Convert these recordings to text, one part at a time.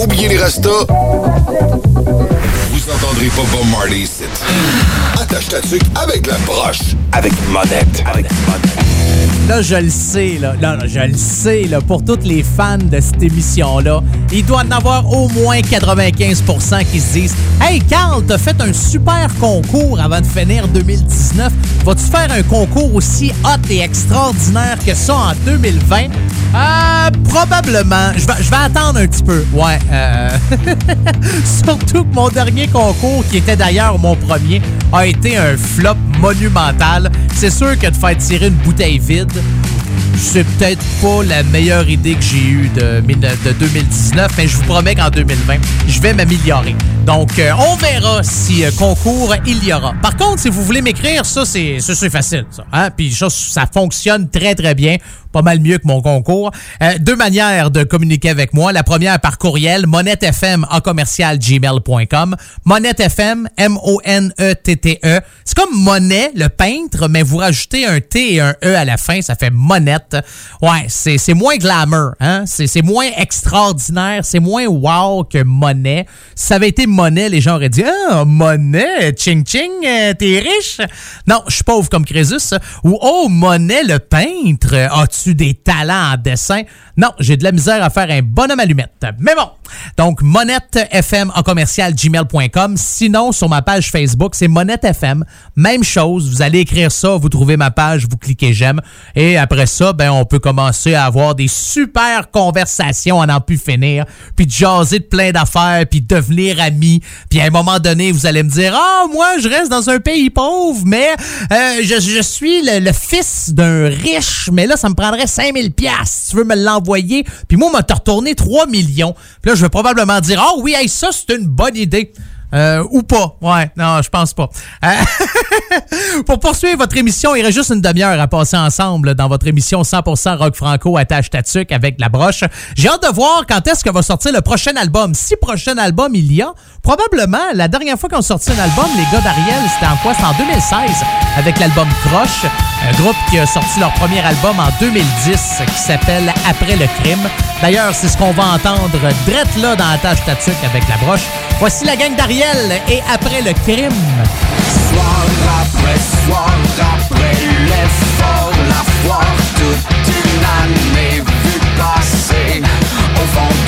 Oubliez les restos. Vous entendrez pas Bob Marley ici. Attache ta tuque avec la broche. Avec monette. Avec monette. Là, je le sais, là. Non, je le sais, là. Pour toutes les fans de cette émission-là, il doit en avoir au moins 95% qui se disent Hey, Carl, t'as fait un super concours avant de finir 2019. Vas-tu faire un concours aussi hot et extraordinaire que ça en 2020? Euh, probablement. Je vais, je vais attendre un petit peu. Ouais. Euh... Surtout que mon dernier concours, qui était d'ailleurs mon premier, a été un flop monumental. C'est sûr que de faire tirer une bouteille vide, c'est peut-être pas la meilleure idée que j'ai eue de, de 2019, mais je vous promets qu'en 2020, je vais m'améliorer. Donc, euh, on verra si euh, concours il y aura. Par contre, si vous voulez m'écrire, ça, c'est facile. Ça, hein? Puis ça, ça fonctionne très, très bien. Pas mal mieux que mon concours. Euh, deux manières de communiquer avec moi. La première par courriel, monettefm en commercial gmail.com. Monettefm, M-O-N-E-T-T-E. C'est comme monnaie, le peintre, mais vous rajoutez un T et un E à la fin, ça fait monette. Ouais, c'est moins glamour, hein? C'est moins extraordinaire, c'est moins wow que monnaie. Ça avait été monnaie, les gens auraient dit Ah, monnaie, ching ching, euh, t'es riche? Non, je suis pauvre comme Crésus. Ou Oh, monnaie, le peintre, as-tu des talents en dessin? Non, j'ai de la misère à faire un bonhomme allumette. Mais bon, donc Monette FM en commercial gmail.com. Sinon, sur ma page Facebook, c'est Monette FM. Même chose, vous allez écrire ça, vous trouvez ma page, vous cliquez j'aime. Et après ça, ben, on peut commencer à avoir des super conversations à n'en plus finir, puis jaser de plein d'affaires, puis devenir amis. Puis à un moment donné, vous allez me dire, ah, moi, je reste dans un pays pauvre, mais euh, je, suis le, fils d'un riche, mais là, ça me prendrait 5000 pièces tu veux me l'envoyer. Puis moi, on m'a retourné 3 millions. Puis là, je vais probablement dire, ah oh, oui, hey, ça, c'est une bonne idée. Euh, ou pas. Ouais, non, je pense pas. Euh, pour poursuivre votre émission, il reste juste une demi-heure à passer ensemble dans votre émission 100% rock franco attache tatuc avec la broche. J'ai hâte de voir quand est-ce que va sortir le prochain album. Si prochain album il y a, probablement la dernière fois qu'on sorti un album, les gars d'Ariel, c'était en quoi? C'était en 2016 avec l'album Croche, un groupe qui a sorti leur premier album en 2010 qui s'appelle Après le crime. D'ailleurs, c'est ce qu'on va entendre drette là dans Attache Tatuc avec la broche. Voici la gang d'Ariel et après le crime. Soir après soir, après l'effort, la foire, toute une année vue passer au fond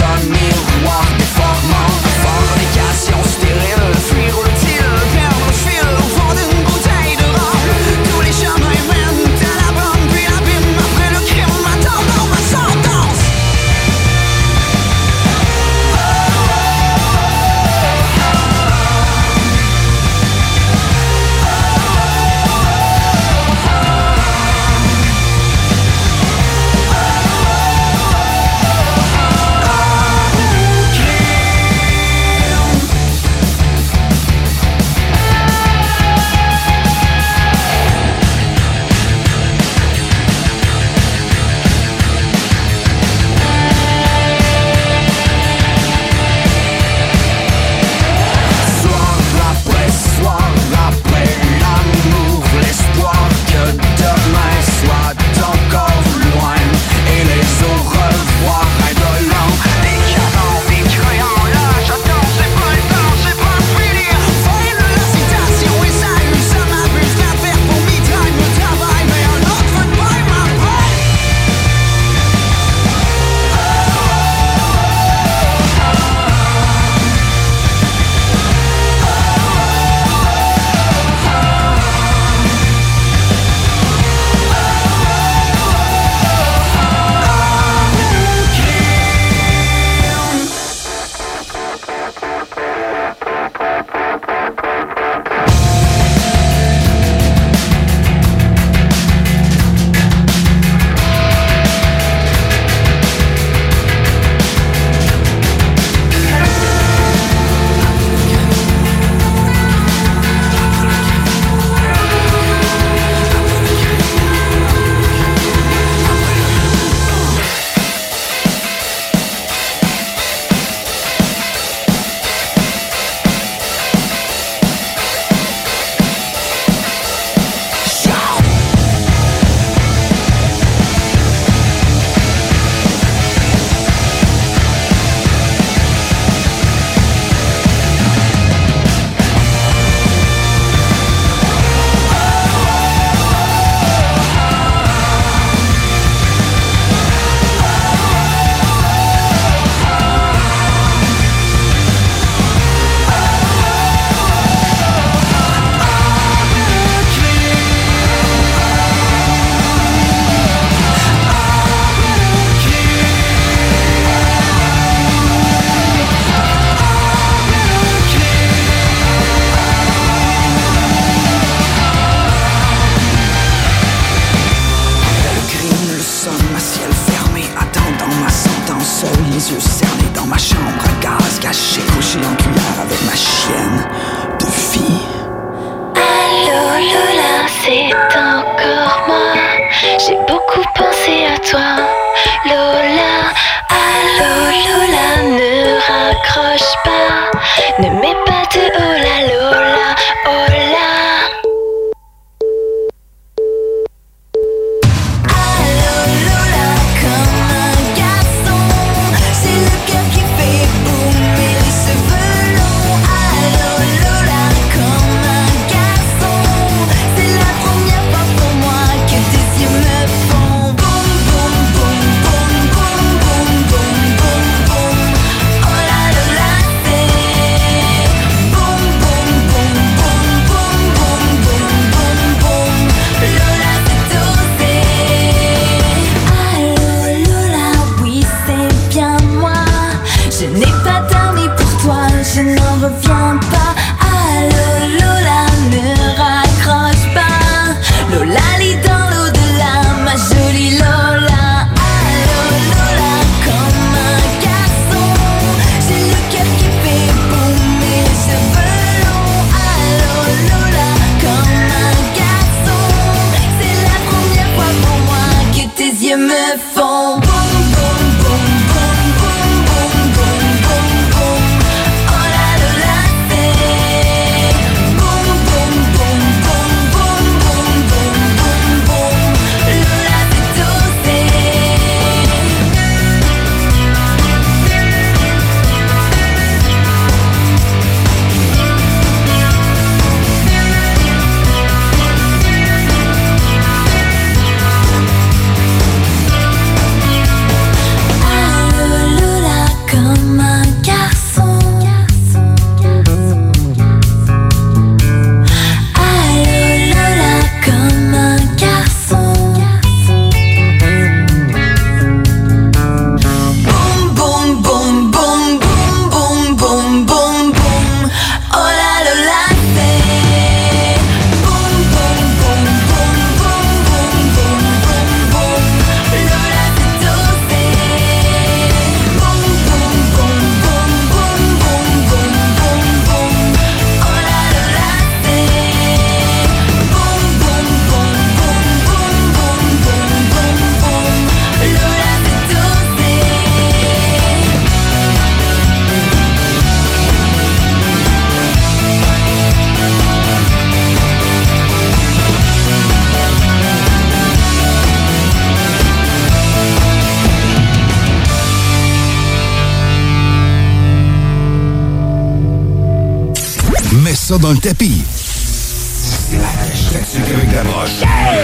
ça dans le tapis.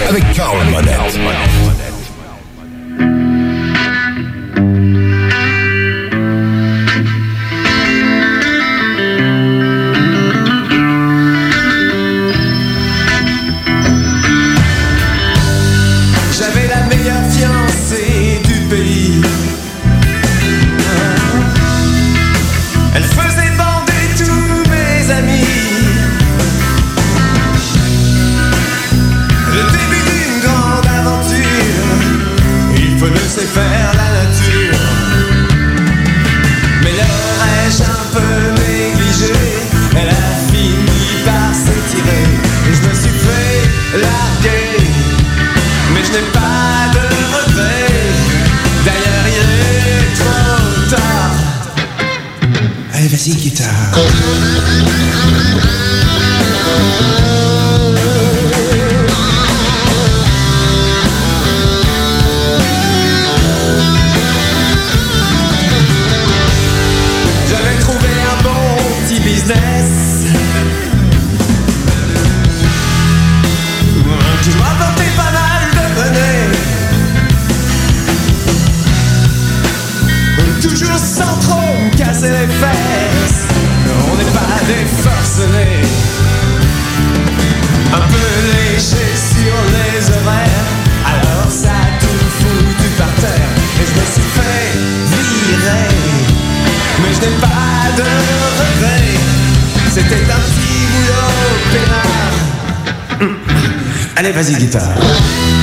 Avec Carl Monette. Jazzy Guitar. Vas-y, guitare.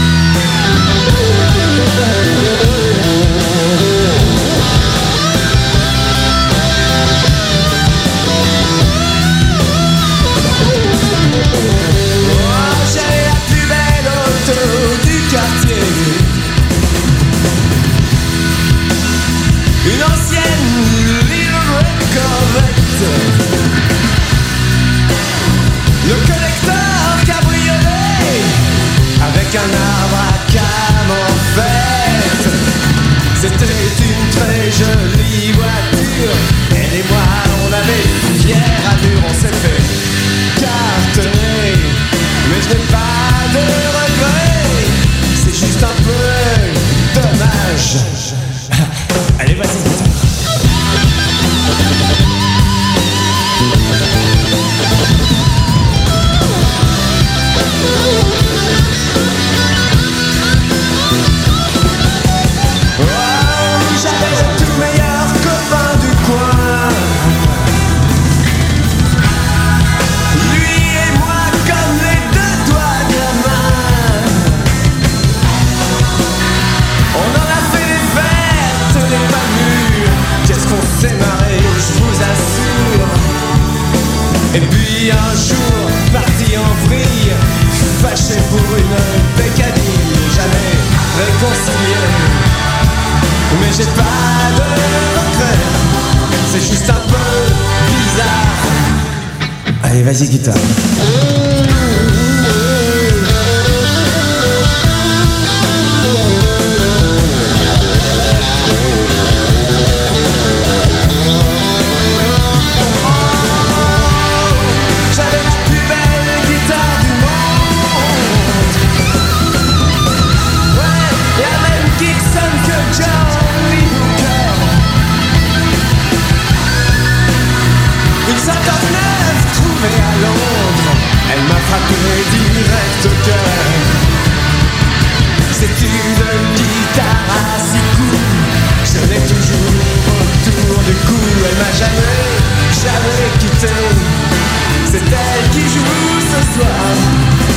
Une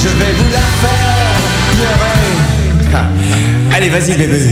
Je vais vous la faire pleurer. Allez, vas-y, bébé.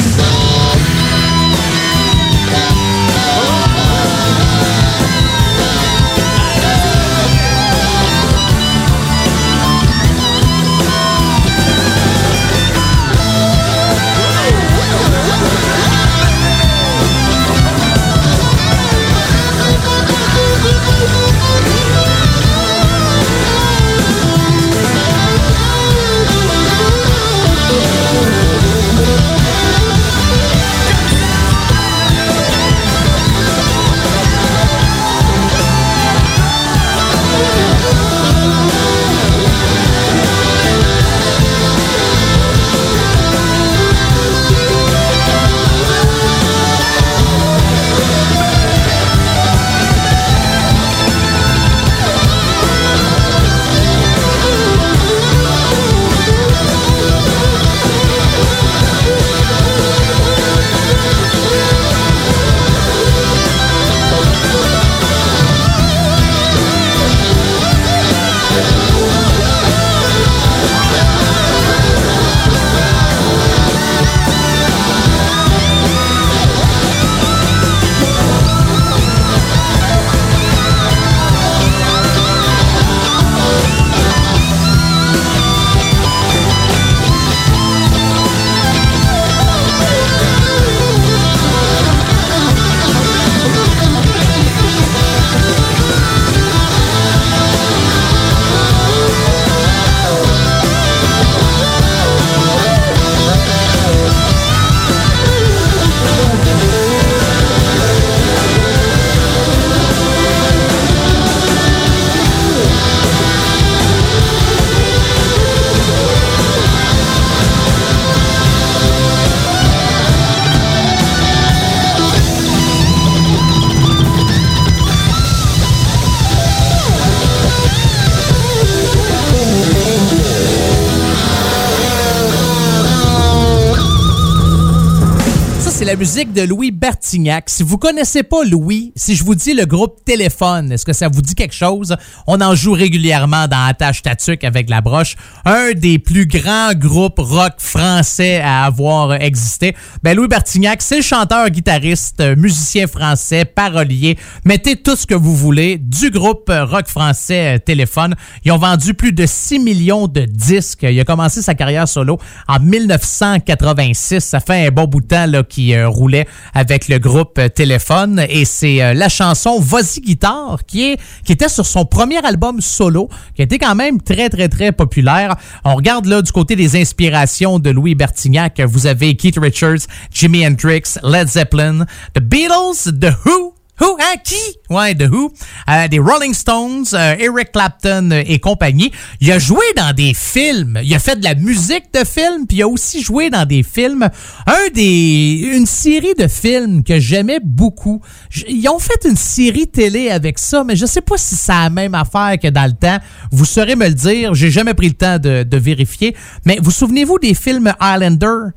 De Louis Bertignac. Si vous connaissez pas Louis, si je vous dis le groupe Téléphone, est-ce que ça vous dit quelque chose? On en joue régulièrement dans Attache Tatuc avec la broche. Un des plus grands groupes rock français à avoir existé. Ben, Louis Bertignac, c'est le chanteur, guitariste, musicien français, parolier. Mettez tout ce que vous voulez du groupe rock français Téléphone. Ils ont vendu plus de 6 millions de disques. Il a commencé sa carrière solo en 1986. Ça fait un bon bout de temps là, qu'il qui euh, roulait avec le groupe euh, Téléphone. Et c'est euh, la chanson Vas-y Guitare qui, est, qui était sur son premier album solo, qui été quand même très, très, très populaire. On regarde là du côté des inspirations de Louis Bertignac. Vous avez Keith Richards, Jimi Hendrix, Led Zeppelin, The Beatles, The Who, Who, hein, qui? Ouais, The Who? Euh, des Rolling Stones, euh, Eric Clapton euh, et compagnie. Il a joué dans des films. Il a fait de la musique de films, puis il a aussi joué dans des films. Un des, une série de films que j'aimais beaucoup. Ils ont fait une série télé avec ça, mais je sais pas si c'est la même affaire que dans le temps. Vous saurez me le dire. J'ai jamais pris le temps de, de vérifier. Mais vous souvenez-vous des films Highlander?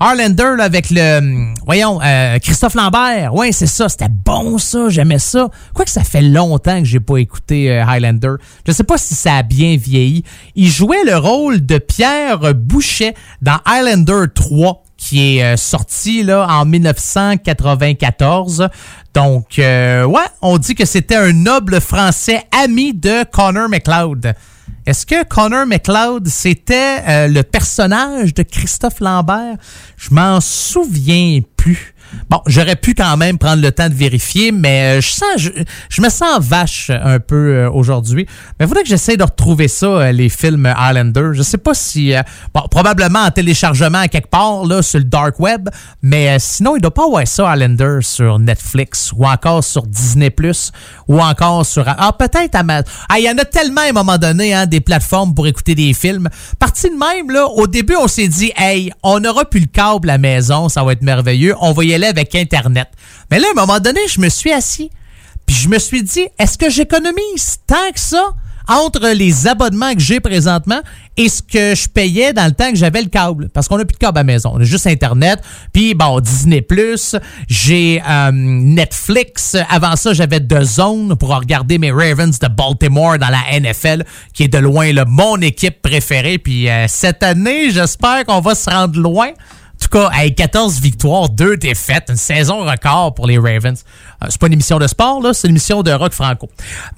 Harlander là, avec le hum, voyons euh, Christophe Lambert. Ouais, c'est ça, c'était bon ça, j'aimais ça. Quoique ça fait longtemps que j'ai pas écouté euh, Highlander. Je sais pas si ça a bien vieilli. Il jouait le rôle de Pierre Boucher dans Highlander 3 qui est euh, sorti là en 1994. Donc euh, ouais, on dit que c'était un noble français ami de Connor McLeod. Est-ce que Connor McLeod, c'était euh, le personnage de Christophe Lambert? Je m'en souviens plus. Bon, j'aurais pu quand même prendre le temps de vérifier, mais euh, je sens, je, je me sens vache un peu euh, aujourd'hui. Mais il faudrait que j'essaie de retrouver ça, euh, les films Highlander. Je sais pas si, euh, bon, probablement en téléchargement à quelque part là sur le dark web, mais euh, sinon il doit pas avoir ça Highlander sur Netflix ou encore sur Disney Plus ou encore sur ah peut-être Amazon. Ah, il y en a tellement à un moment donné hein, des plateformes pour écouter des films. Parti de même là, au début on s'est dit hey, on aura plus le câble à la maison, ça va être merveilleux, on va y aller avec internet. Mais là à un moment donné, je me suis assis puis je me suis dit, est-ce que j'économise tant que ça entre les abonnements que j'ai présentement et ce que je payais dans le temps que j'avais le câble? Parce qu'on n'a plus de câble à la maison. On a juste Internet. Puis, bon, Disney+, j'ai euh, Netflix. Avant ça, j'avais The Zone pour regarder mes Ravens de Baltimore dans la NFL, qui est de loin mon équipe préférée. Puis, euh, cette année, j'espère qu'on va se rendre loin. En tout cas, avec 14 victoires, 2 défaites, une saison record pour les Ravens. Euh, c'est pas une émission de sport, là, c'est une émission de rock franco.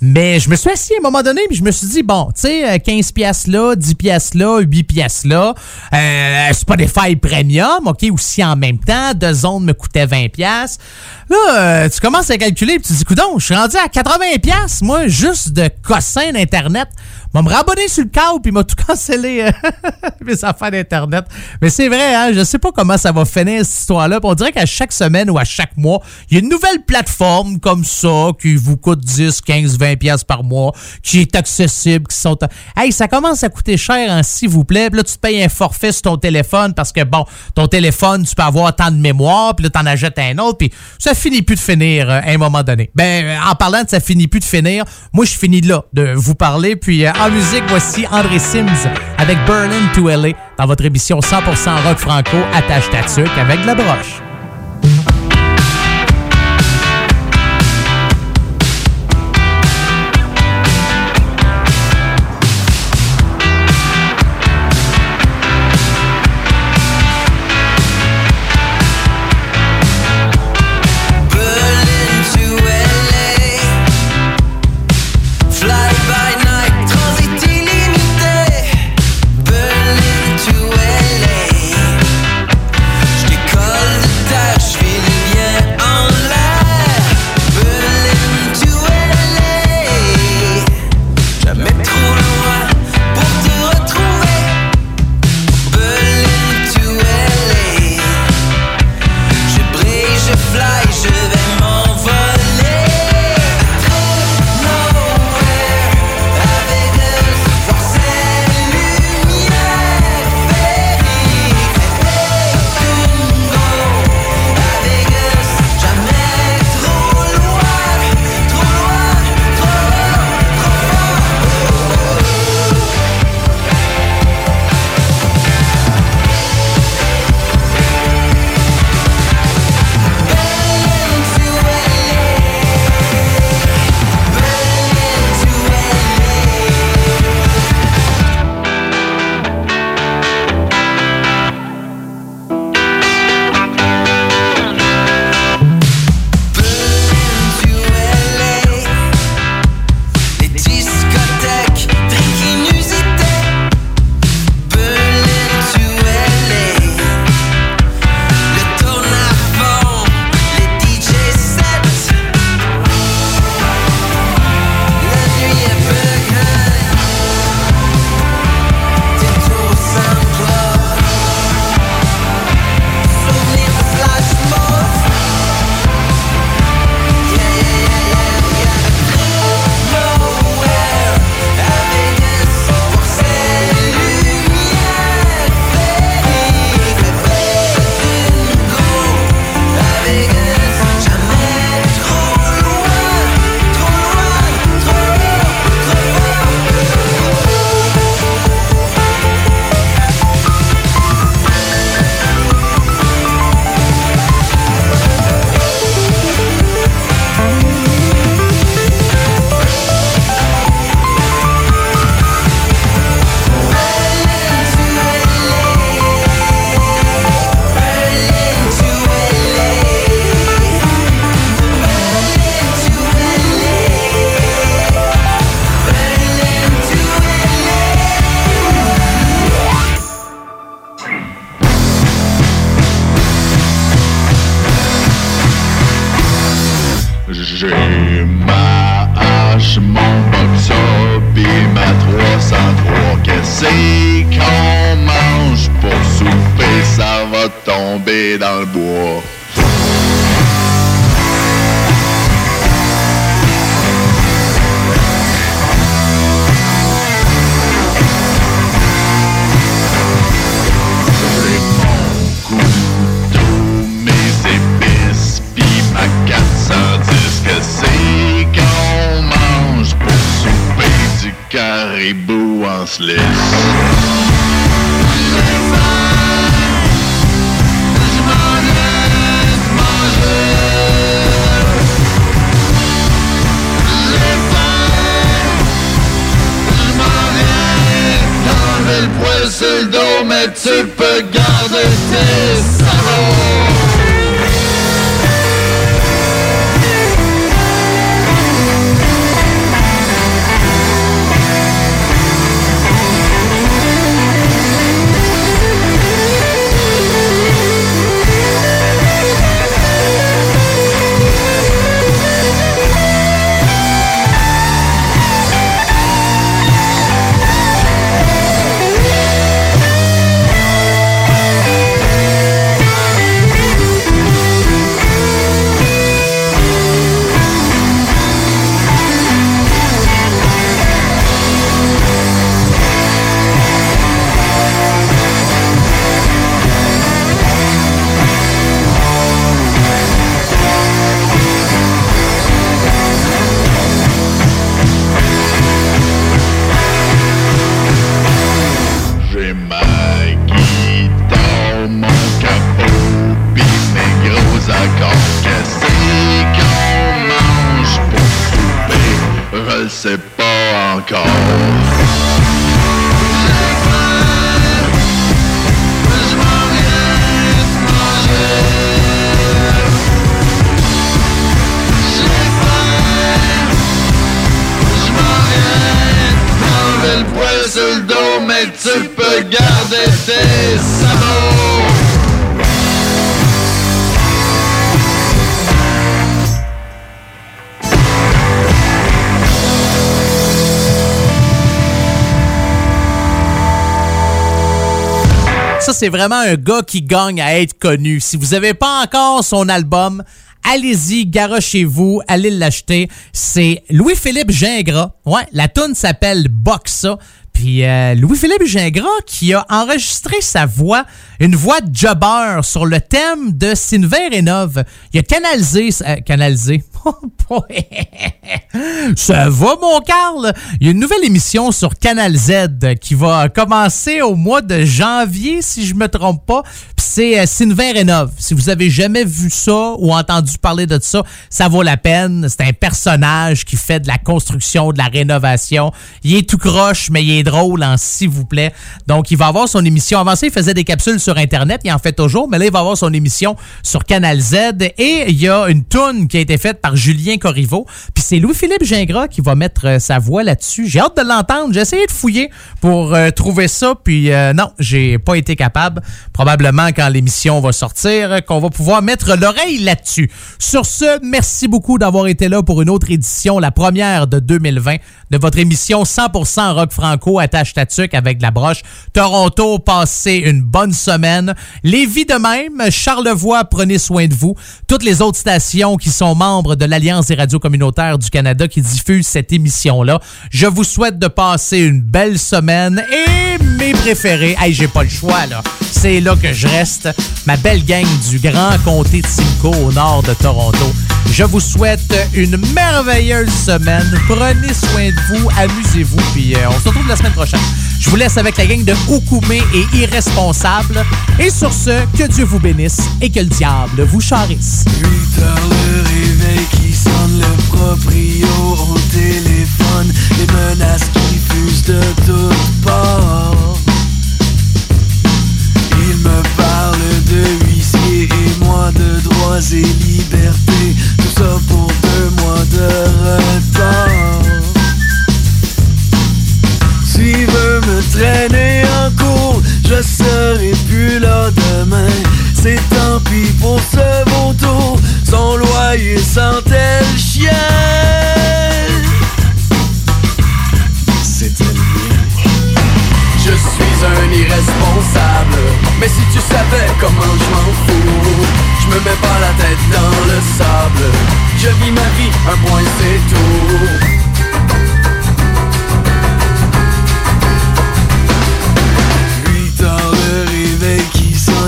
Mais je me suis assis à un moment donné, puis je me suis dit, bon, tu sais, euh, 15 piastres là, 10 piastres là, 8 piastres là, euh, Spotify Premium, OK, aussi en même temps, deux zones me coûtait 20 piastres. Là, euh, tu commences à calculer, puis tu te dis, coudon, je suis rendu à 80 piastres, moi, juste de cossin d'Internet. M'a me rabonner sur le câble, puis m'a tout cancellé euh, mes affaires d'Internet. Mais c'est vrai, hein, je sais pas comment ça va finir cette histoire-là. On dirait qu'à chaque semaine ou à chaque mois, il y a une nouvelle plateforme comme ça qui vous coûte 10, 15, 20 pièces par mois, qui est accessible, qui sont... Hey, ça commence à coûter cher, hein, s'il vous plaît. Puis là, tu te payes un forfait sur ton téléphone parce que, bon, ton téléphone, tu peux avoir tant de mémoire, puis là, t'en achètes un autre, puis ça finit plus de finir euh, à un moment donné. Ben, euh, en parlant de ça finit plus de finir, moi, je finis là, de vous parler. Puis en musique, voici André Sims avec Berlin to LA dans votre émission 100% rock franco, attache ta avec la broche. Vraiment un gars qui gagne à être connu. Si vous n'avez pas encore son album, allez-y, garochez-vous, allez l'acheter. C'est Louis-Philippe Gingras. Ouais, la tune s'appelle Boxa. Puis euh, Louis-Philippe Gingras qui a enregistré sa voix, une voix de jobber sur le thème de Sylvain Rénov. Il a canalisé... euh, canalisé... Ça va, mon Carl? Il y a une nouvelle émission sur Canal Z qui va commencer au mois de janvier, si je me trompe pas. C'est euh, Sylvain Rénov. Si vous avez jamais vu ça ou entendu parler de ça, ça vaut la peine. C'est un personnage qui fait de la construction, de la rénovation. Il est tout croche, mais il est drôle, en s'il vous plaît. Donc, il va avoir son émission. Avant ça, il faisait des capsules sur Internet. Il en fait toujours, mais là, il va avoir son émission sur Canal Z. Et il y a une toune qui a été faite par Julien Corriveau. Puis c'est Louis-Philippe Gingras qui va mettre euh, sa voix là-dessus. J'ai hâte de l'entendre. J'ai essayé de fouiller pour euh, trouver ça. Puis euh, non, j'ai pas été capable. Probablement quand l'émission va sortir, euh, qu'on va pouvoir mettre l'oreille là-dessus. Sur ce, merci beaucoup d'avoir été là pour une autre édition, la première de 2020 de votre émission 100% rock franco attache tatuc avec la broche. Toronto, passez une bonne semaine. Lévis de même, Charlevoix, prenez soin de vous. Toutes les autres stations qui sont membres de l'Alliance des radios communautaires du Canada qui diffusent cette émission-là. Je vous souhaite de passer une belle semaine et mes préférés, hey, j'ai pas le choix là. C'est là que je reste, ma belle gang du Grand Comté de Simcoe au nord de Toronto. Je vous souhaite une merveilleuse semaine. Prenez soin de vous, amusez-vous, puis euh, on se retrouve la semaine prochaine. Je vous laisse avec la gang de Oukoumé et Irresponsable. Et sur ce, que Dieu vous bénisse et que le diable vous charisse. 8 heures le réveil qui sonne, le proprio au téléphone, les menaces qui fusent de toutes parts. Il me parle de huissier et moi de droits et libertés, tout ça pour deux mois de retard. ne serai plus là demain. C'est tant pis pour ce vautour, son loyer sans tel chien? C'est le mien. Je suis un irresponsable, mais si tu savais comment je m'en fous, je me mets pas la tête dans le sable. Je vis ma vie, un point c'est tout.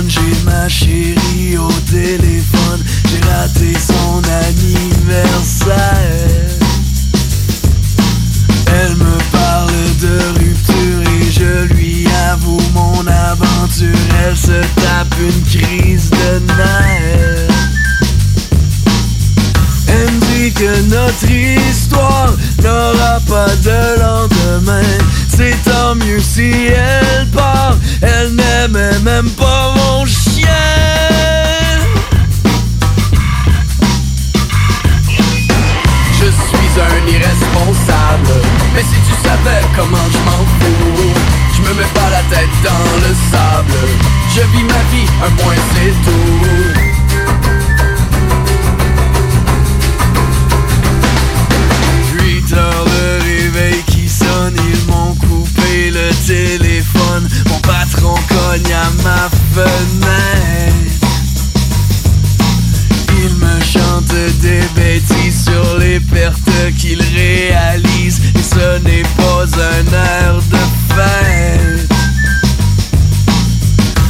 J'ai ma chérie au téléphone J'ai raté son anniversaire. Elle me parle de rupture et je lui avoue mon aventure Elle se tape une crise de nerfs. Elle me dit que notre histoire n'aura pas de lendemain C'est tant mieux si elle part. Elle n'aimait même pas mon chien. Je suis un irresponsable. Mais si tu savais comment je m'en fous Je me mets pas la tête dans le sable. Je vis ma vie, un point c'est tout il me chante des bêtises sur les pertes qu'il réalise. Et ce n'est pas un air de fête.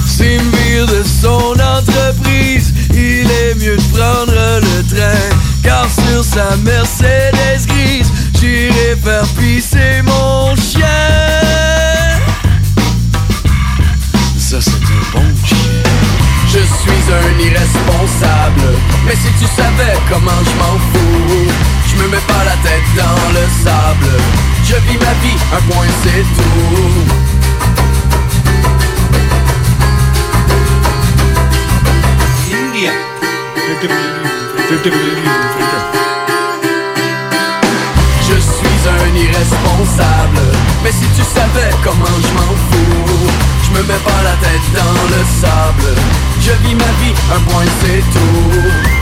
S'il me vire de son entreprise Il est mieux de prendre le train. Car sur sa Mercedes grise J'irai faire pisser mon chien un irresponsable. Mais si tu savais comment je m'en fous Je me mets pas la tête dans le sable. Je vis ma vie, un point c'est tout. Je suis un irresponsable. Mais si tu savais comment je m'en fous Je me mets pas la tête dans le sable Je vis ma vie, un point c'est tout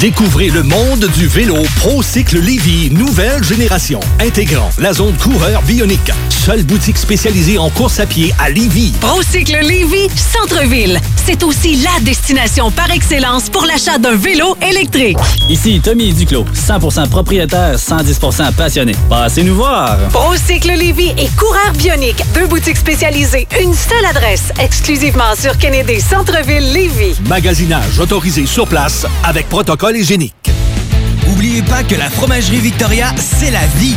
Découvrez le monde du vélo ProCycle Lévy, nouvelle génération, intégrant la zone coureur bionique. Seule boutique spécialisée en course à pied à Lévy. Procycle Lévy, centre-ville. C'est aussi la destination par excellence pour l'achat d'un vélo électrique. Ici Tommy Duclos, 100% propriétaire, 110% passionné. Passez nous voir. Procycle Lévy et Coureur Bionique, deux boutiques spécialisées, une seule adresse, exclusivement sur Kennedy Centre-ville Lévy. Magasinage autorisé sur place avec protocole hygiénique. Oubliez pas que la fromagerie Victoria, c'est la vie.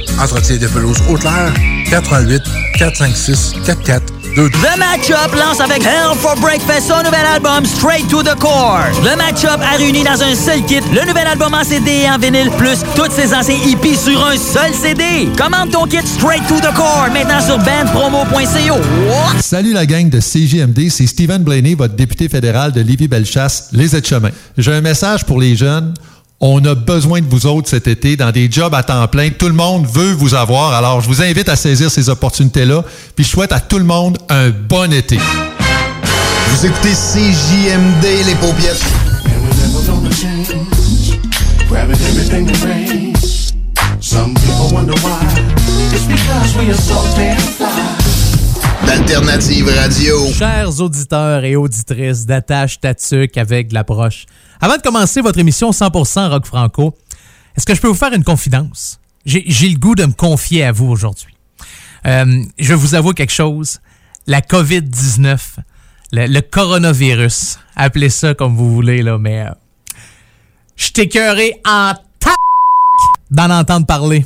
Entretien de pelouse Haute-Lair 88 456 4422 The Matchup lance avec Hell for Breakfast son nouvel album Straight to the Core. Le Matchup a réuni dans un seul kit le nouvel album en CD et en vinyle plus toutes ses anciens hippies sur un seul CD. Commande ton kit Straight to the Core maintenant sur bandpromo.co. Salut la gang de CJMD, c'est Stephen Blaney, votre député fédéral de Lévis-Bellechasse, les aides-chemins. J'ai un message pour les jeunes. On a besoin de vous autres cet été dans des jobs à temps plein. Tout le monde veut vous avoir. Alors, je vous invite à saisir ces opportunités-là. Puis, je souhaite à tout le monde un bon été. Vous écoutez CJMD, les paupiètes. Some people wonder why. It's because we are so damn fly. D'Alternative Radio. Chers auditeurs et auditrices d'Attache Tatuc avec de l'approche. Avant de commencer votre émission 100% Rock Franco, est-ce que je peux vous faire une confidence? J'ai le goût de me confier à vous aujourd'hui. Euh, je vous avouer quelque chose. La COVID-19, le, coronavirus, appelez ça comme vous voulez, là, mais euh, je t'ai écœuré en ta d'en entendre parler.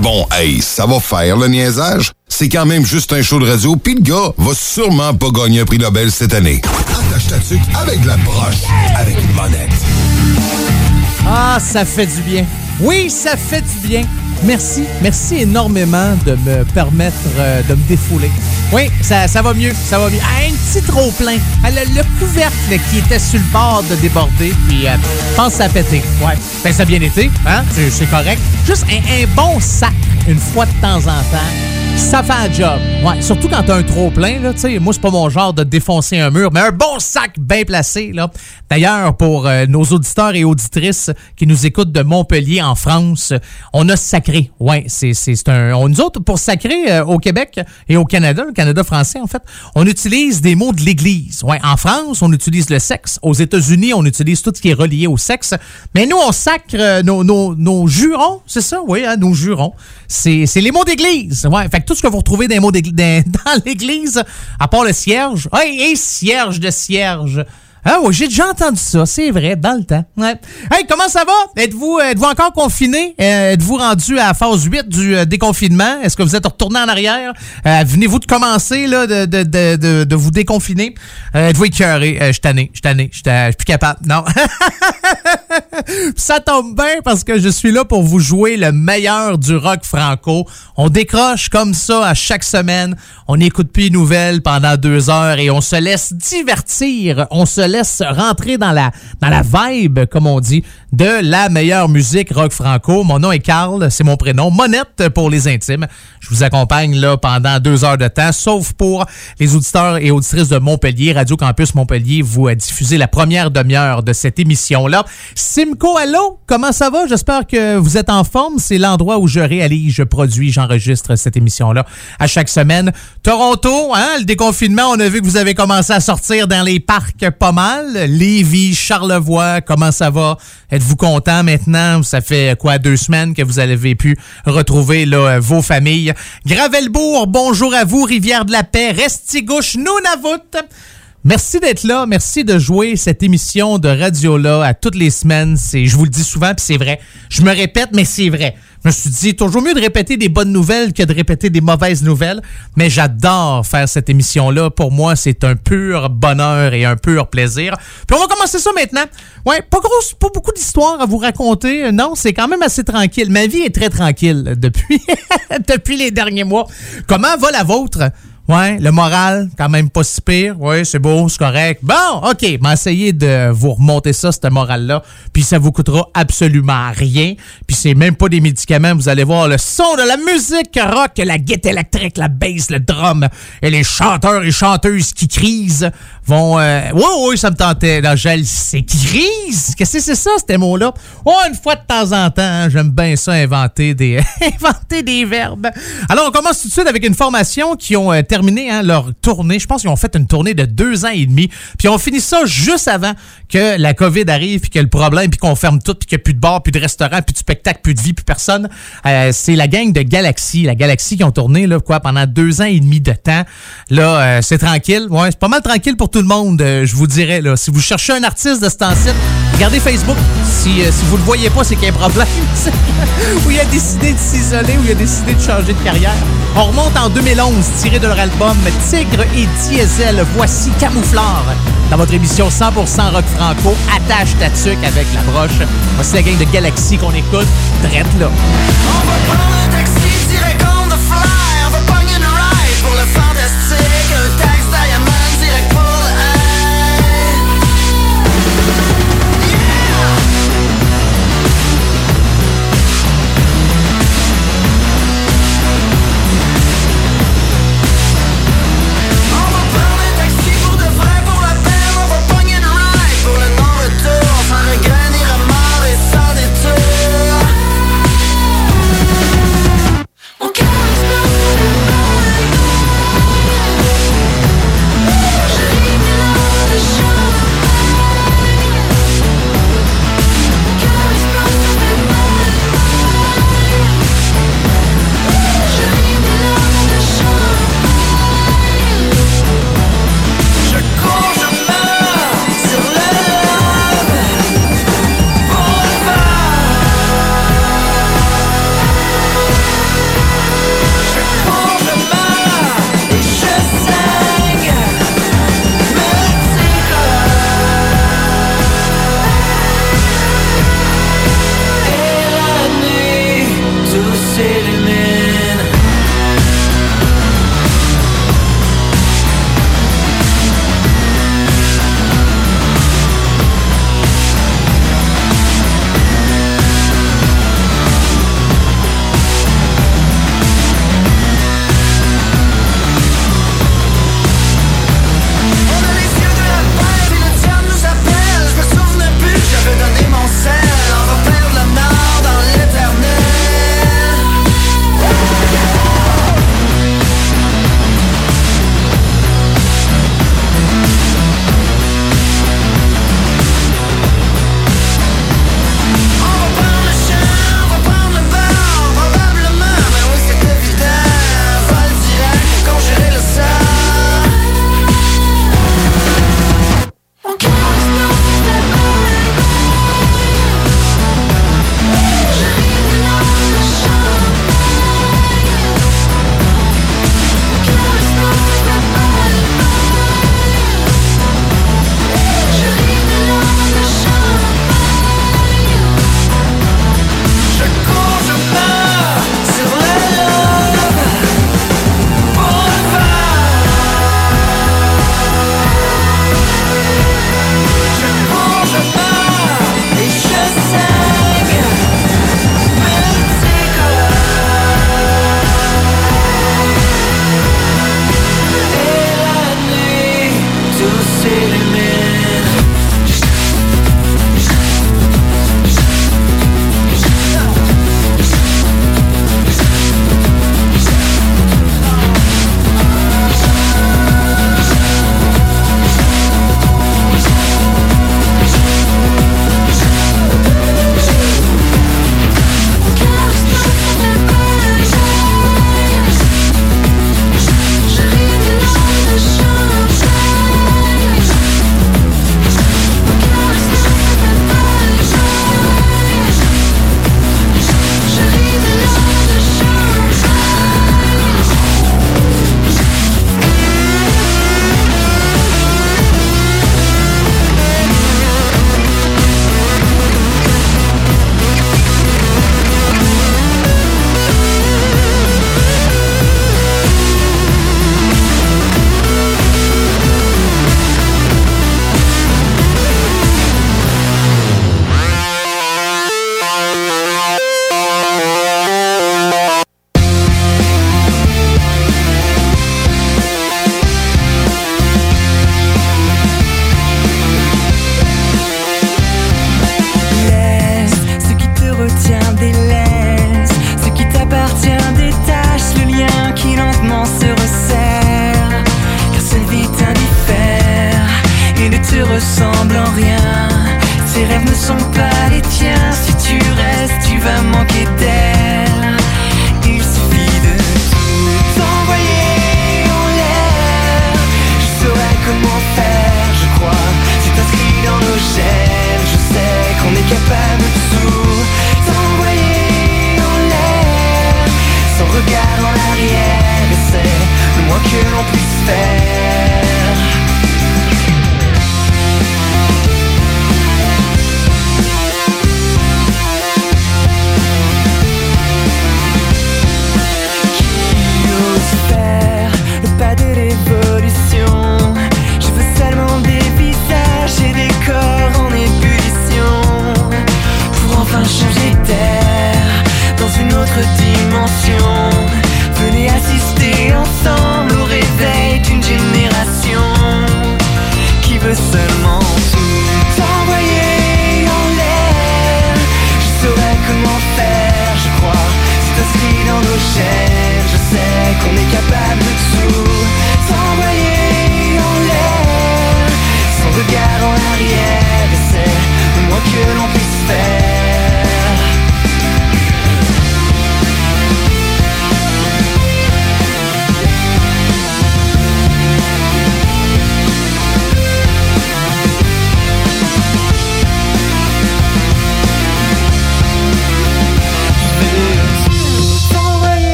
Bon, hey, ça va faire le niaisage. C'est quand même juste un show de radio, pis le gars va sûrement pas gagner un prix Nobel cette année. Attache avec la broche, avec une. Ah, ça fait du bien. Oui, ça fait du bien. Merci, merci énormément de me permettre euh, de me défouler. Oui, ça, ça va mieux, ça va mieux. Ah, un petit trop plein. Ah, le, le couvercle qui était sur le bord de déborder, puis euh, pense que ça a pété. Ouais, ben ça a bien été, hein? C'est- correct. Juste un bon sac une fois de temps en temps. Ça fait un job. Ouais, surtout quand t'as un trop plein, là, tu sais. Moi, c'est pas mon genre de défoncer un mur, mais un bon sac bien placé, là. D'ailleurs, pour euh, nos auditeurs et auditrices qui nous écoutent de Montpellier, en France, on a sacré. Ouais, c'est, c'est, un. On, nous autres, pour sacrer euh, au Québec et au Canada, le Canada français, en fait, on utilise des mots de l'Église. Ouais, en France, on utilise le sexe. Aux États-Unis, on utilise tout ce qui est relié au sexe. Mais nous, on sacre euh, nos, nos, nos jurons, c'est ça? Oui, hein, nos jurons. C'est, c'est les mots d'église. Ouais, tout ce que vous retrouvez dans l'église, à part le cierge. Hey, hey, cierge de cierge. Ah oui, j'ai déjà entendu ça, c'est vrai, dans le temps. Ouais. Hey, comment ça va? Êtes-vous êtes-vous encore confiné? Euh, êtes-vous rendu à la phase 8 du euh, déconfinement? Est-ce que vous êtes retourné en arrière? Euh, Venez-vous de commencer là, de, de, de, de, vous déconfiner? Euh, êtes-vous écœuré? Euh, je suis tanné, je suis tanné, je suis ta- je suis plus capable. Non. ça tombe bien parce que je suis là pour vous jouer le meilleur du rock franco. On décroche comme ça à chaque semaine. On n'écoute plus les nouvelles pendant deux heures et on se laisse divertir. On se laisse rentrer dans la, dans la vibe, comme on dit, de la meilleure musique rock franco. Mon nom est Carl, c'est mon prénom. Monette pour les intimes. Je vous accompagne là pendant deux heures de temps, sauf pour les auditeurs et auditrices de Montpellier. Radio Campus Montpellier vous a diffusé la première demi-heure de cette émission-là. Simco, allô? Comment ça va? J'espère que vous êtes en forme. C'est l'endroit où je réalise, je produis, j'enregistre cette émission-là à chaque semaine. Toronto, hein? Le déconfinement, on a vu que vous avez commencé à sortir dans les parcs pas mal. Lévis, Charlevoix, comment ça va? Êtes-vous content maintenant? Ça fait quoi, deux semaines que vous avez pu retrouver là, vos familles? Gravelbourg, bonjour à vous. Rivière-de-la-Paix, Restigouche, Nunavut. Merci d'être là. Merci de jouer cette émission de radio-là à toutes les semaines. Je vous le dis souvent, puis c'est vrai. Je me répète, mais c'est vrai. Je me suis dit, toujours mieux de répéter des bonnes nouvelles que de répéter des mauvaises nouvelles. Mais j'adore faire cette émission-là. Pour moi, c'est un pur bonheur et un pur plaisir. Puis on va commencer ça maintenant. Ouais, pas grosse, pas beaucoup d'histoires à vous raconter. Non, c'est quand même assez tranquille. Ma vie est très tranquille depuis, depuis les derniers mois. Comment va la vôtre? Ouais, le moral, quand même pas si pire. Ouais, c'est beau, c'est correct. Bon, OK, mais essayez de vous remonter ça, ce moral-là. Puis ça vous coûtera absolument rien. Puis c'est même pas des médicaments. Vous allez voir le son de la musique rock, la guitare électrique, la bass, le drum et les chanteurs et chanteuses qui crisent vont... Euh... Oui, oui, ça me tentait. Là, je le sais. Qui crisent? Qu'est-ce que c'est ça, ces mots-là? Oh, une fois de temps en temps, hein, j'aime bien ça, inventer des... inventer des verbes. Alors, on commence tout de suite avec une formation qui ont euh, terminé hein, leur tournée. Je pense qu'ils ont fait une tournée de deux ans et demi. Puis on finit ça juste avant que la COVID arrive, puis que le problème, puis qu'on ferme tout, puis qu'il n'y a plus de bar, plus de restaurant, plus de spectacle, plus de vie, plus personne. Euh, c'est la gang de Galaxy. La Galaxy qui ont tourné là, quoi, pendant deux ans et demi de temps. Là, euh, c'est tranquille. Ouais, c'est pas mal tranquille pour tout le monde, euh, je vous dirais. Là. Si vous cherchez un artiste de ce temps-ci, regardez Facebook. Si, si vous le voyez pas, c'est qu'il y a un problème. où il a décidé de s'isoler, où il a décidé de changer de carrière. On remonte en 2011, tiré de leur album Tigre et Diesel. Voici Camouflard. Dans votre émission 100% rock franco, attache ta tuque avec la broche. Voici la gang de Galaxy qu'on écoute, drette là.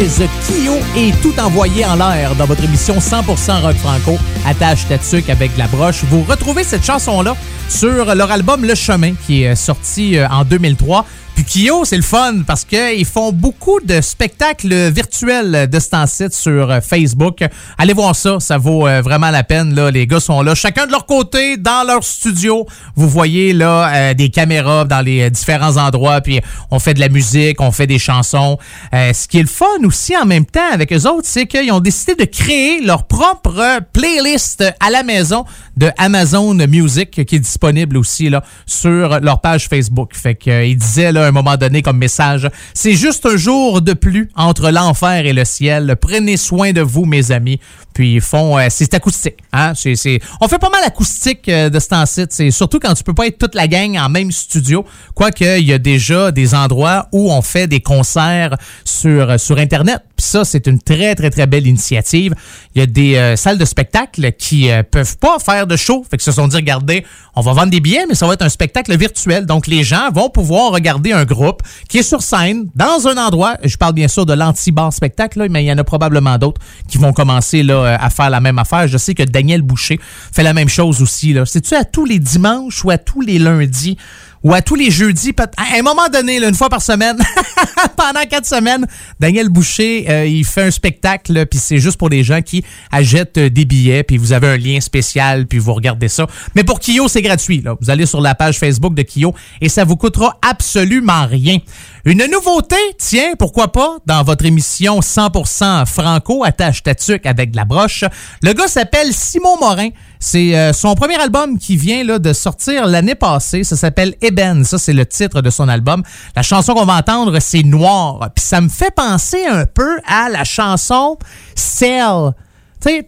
Kyo est tout envoyé en l'air dans votre émission 100% rock franco. Attache ta avec la broche. Vous retrouvez cette chanson-là sur leur album Le Chemin qui est sorti euh, en 2003. Puis Kyo, c'est le fun parce qu'ils font beaucoup de spectacles virtuels de ce temps-ci sur euh, Facebook. Allez voir ça, ça vaut euh, vraiment la peine. Les gars sont là, chacun de leur côté, dans leur studio. Vous voyez là euh, des caméras dans les euh, différents endroits, puis on fait de la musique, on fait des chansons. Euh, ce qui est le fun aussi en même temps avec eux autres, c'est qu'ils ont décidé de créer leur propre playlist à la maison de Amazon Music qui est disponible aussi là sur leur page Facebook. Fait qu'ils disaient là à un moment donné comme message, c'est juste un jour de plus entre l'enfer et le ciel. Prenez soin de vous mes amis. Puis ils font euh, c'est acoustique, hein, c'est c'est on fait pas mal acoustique euh, de ce temps-ci, c'est surtout quand tu peux pas être toute la gang en même studio, quoique il y a déjà des endroits où on fait des concerts sur sur internet. Puis ça c'est une très très très belle initiative. Il y a des euh, salles de spectacle qui euh, peuvent pas faire de show, fait que se sont dit regardez, on va vendre des billets mais ça va être un spectacle virtuel. Donc les gens vont pouvoir regarder un groupe qui est sur scène dans un endroit, je parle bien sûr de l'anti-bar spectacle là, mais il y en a probablement d'autres qui vont commencer là euh, à faire la même affaire. Je sais que Daniel Boucher fait la même chose aussi là. C'est-tu à tous les dimanches ou à tous les lundis ou à tous les jeudis, à un moment donné, une fois par semaine, pendant quatre semaines, Daniel Boucher, euh, il fait un spectacle, puis c'est juste pour les gens qui achètent euh, des billets, puis vous avez un lien spécial, puis vous regardez ça. Mais pour Kyo, c'est gratuit. Là. Vous allez sur la page Facebook de Kyo et ça vous coûtera absolument rien. Une nouveauté, tiens, pourquoi pas, dans votre émission 100% franco, attache ta tuque avec de la broche. Le gars s'appelle Simon Morin. C'est son premier album qui vient là, de sortir l'année passée. Ça s'appelle Eben. Ça, c'est le titre de son album. La chanson qu'on va entendre, c'est Noir. Puis ça me fait penser un peu à la chanson Cell. Tu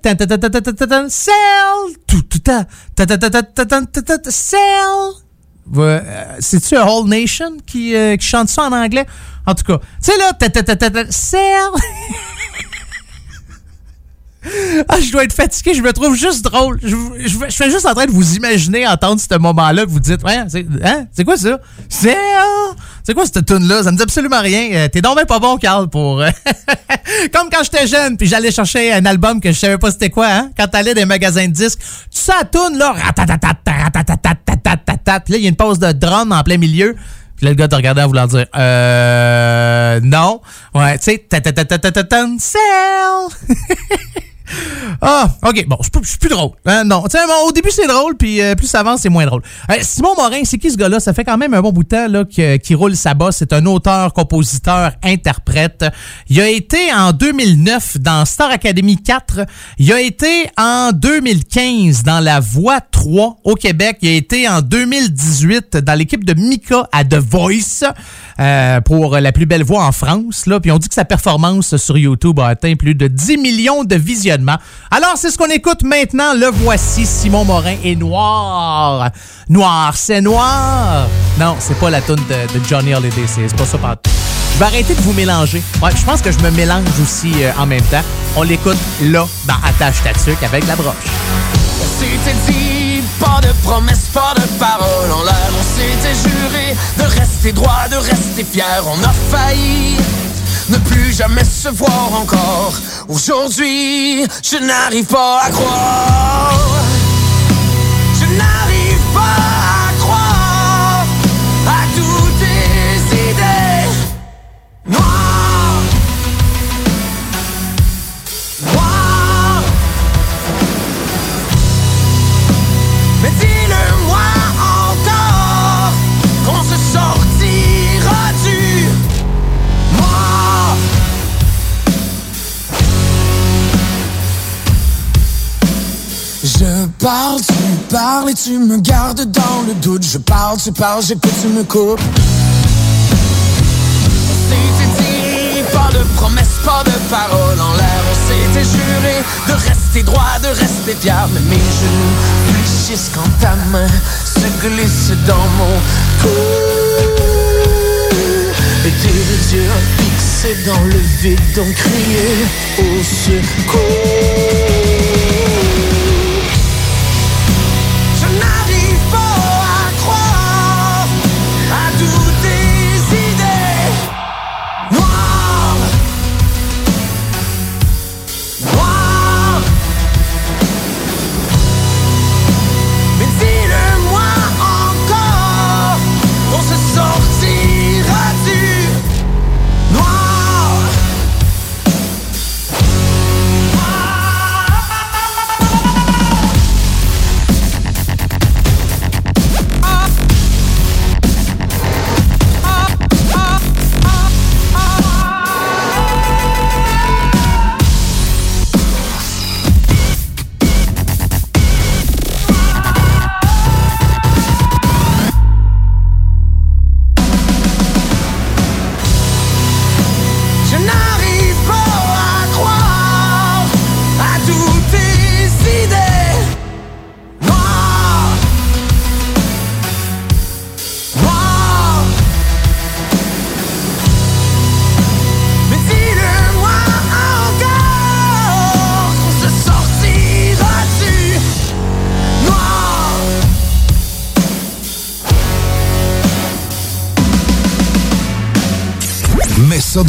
Cell. Cell. C'est-tu a Whole Nation qui, chante ça en anglais? En tout cas, tu sais là, Cell. Ah, je dois être fatigué, je me trouve juste drôle. Je, suis juste en train de vous imaginer entendre ce moment-là, vous dites, ouais, c'est hein, c'est quoi ça? C'est c'est quoi cette tune là Ça me dit absolument rien. Euh, T'es donc ben pas bon, Carl, pour... euh, Comme quand j'étais jeune, puis j'allais chercher un album que je savais pas c'était quoi, hein? Quand t'allais des magasins de disques, tu sais la tune là, puis là, il y a une pause de drum en plein milieu. Puis là, le gars te regardait en voulant dire Euh. Non. Ouais, tu sais, ta-ta-ta-ta-ta-ta-tan, sell! Ah, ok, bon, je suis plus- je suis plus drôle. Hein, non, tu sais, bon, au début c'est drôle, puis euh, plus ça avance, c'est moins drôle. Simon Morin, c'est qui ce gars-là? Ça fait quand même un bon bout de temps là, qu'il roule sa bosse. C'est un auteur, compositeur, interprète. Il a été en 2009 dans Star Academy 4. Il a été en 2015 dans La Voix 3 au Québec. Il a été en 2018 dans l'équipe de Mika à The Voice euh, pour la plus belle voix en France. Là. Puis on dit que sa performance sur YouTube a atteint plus de 10 millions de Alors, c'est ce qu'on écoute maintenant. Le voici, Simon Morin est noir. Noir, c'est noir. Non, c'est pas la tune de, Johnny Holiday, c'est pas ça partout. Je vais arrêter de vous mélanger. Ouais, je pense que je me mélange aussi euh, en même temps. On l'écoute là, dans Attache ta avec la broche. On dit, pas de rester droit, de rester fier. On a failli ne plus jamais se voir encore. Aujourd'hui, je n'arrive pas à croire. Je n'arrive pas parles, tu parles et tu me gardes dans le doute. Je parle, tu parles, j'écoute, tu me coupes. C'était dit, pas de promesses, pas de paroles en l'air. On s'était juré de rester droit, de rester fiable. Mais mes genoux fléchissent quand ta main se glisse dans mon cou. Et tes yeux fixés dans le vide, donc crier au secours.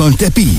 bank tepi.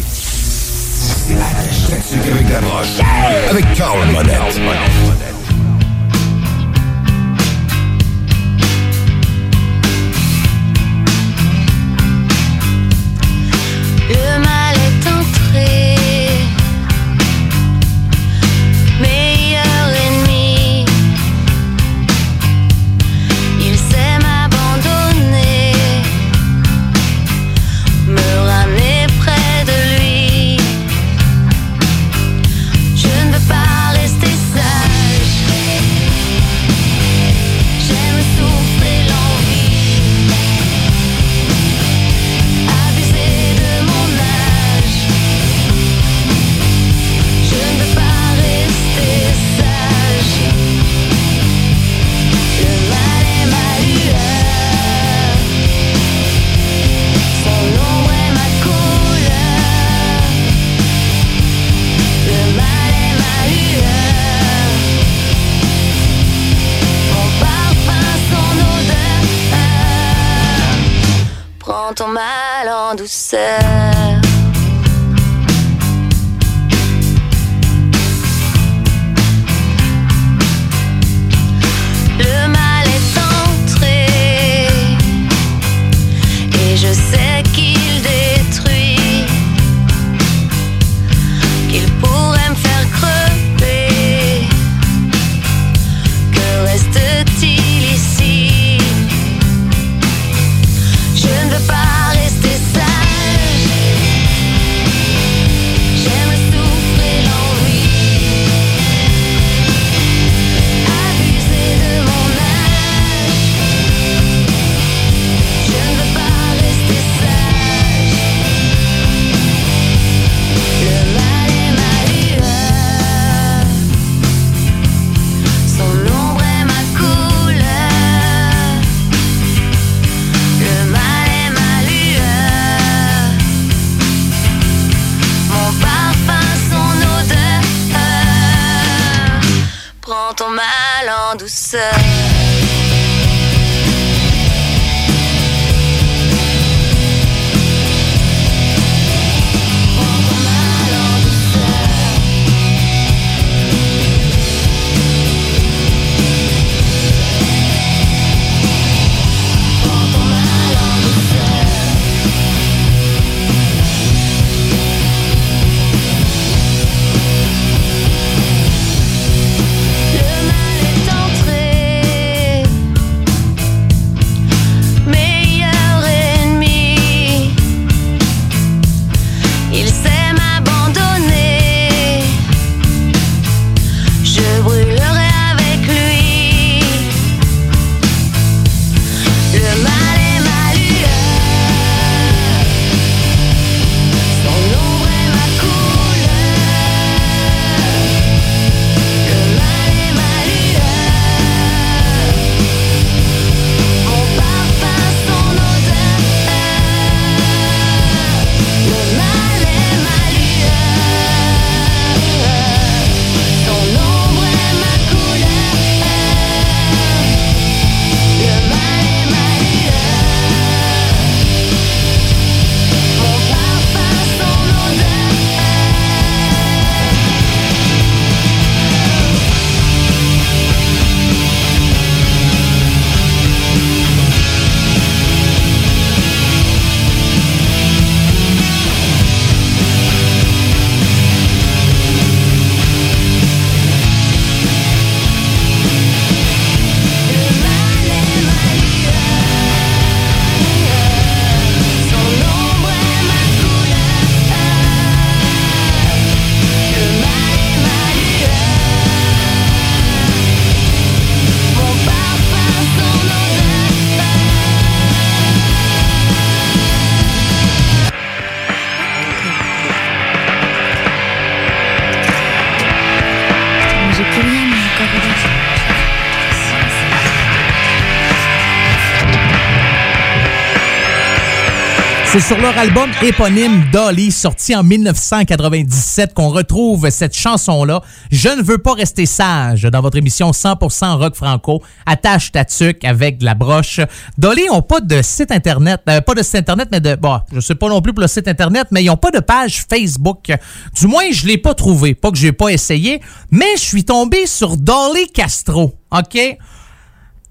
C'est sur leur album éponyme Dolly, sorti en 1997, qu'on retrouve cette chanson-là. Je ne veux pas rester sage dans votre émission 100% rock franco. Attache ta tuque avec de la broche. Dolly ont pas de site internet, euh, pas de site internet, mais de, bon, je sais pas non plus pour le site internet, mais ils ont pas de page Facebook. Du moins, je l'ai pas trouvé. Pas que j'ai pas essayé, mais je suis tombé sur Dolly Castro. OK?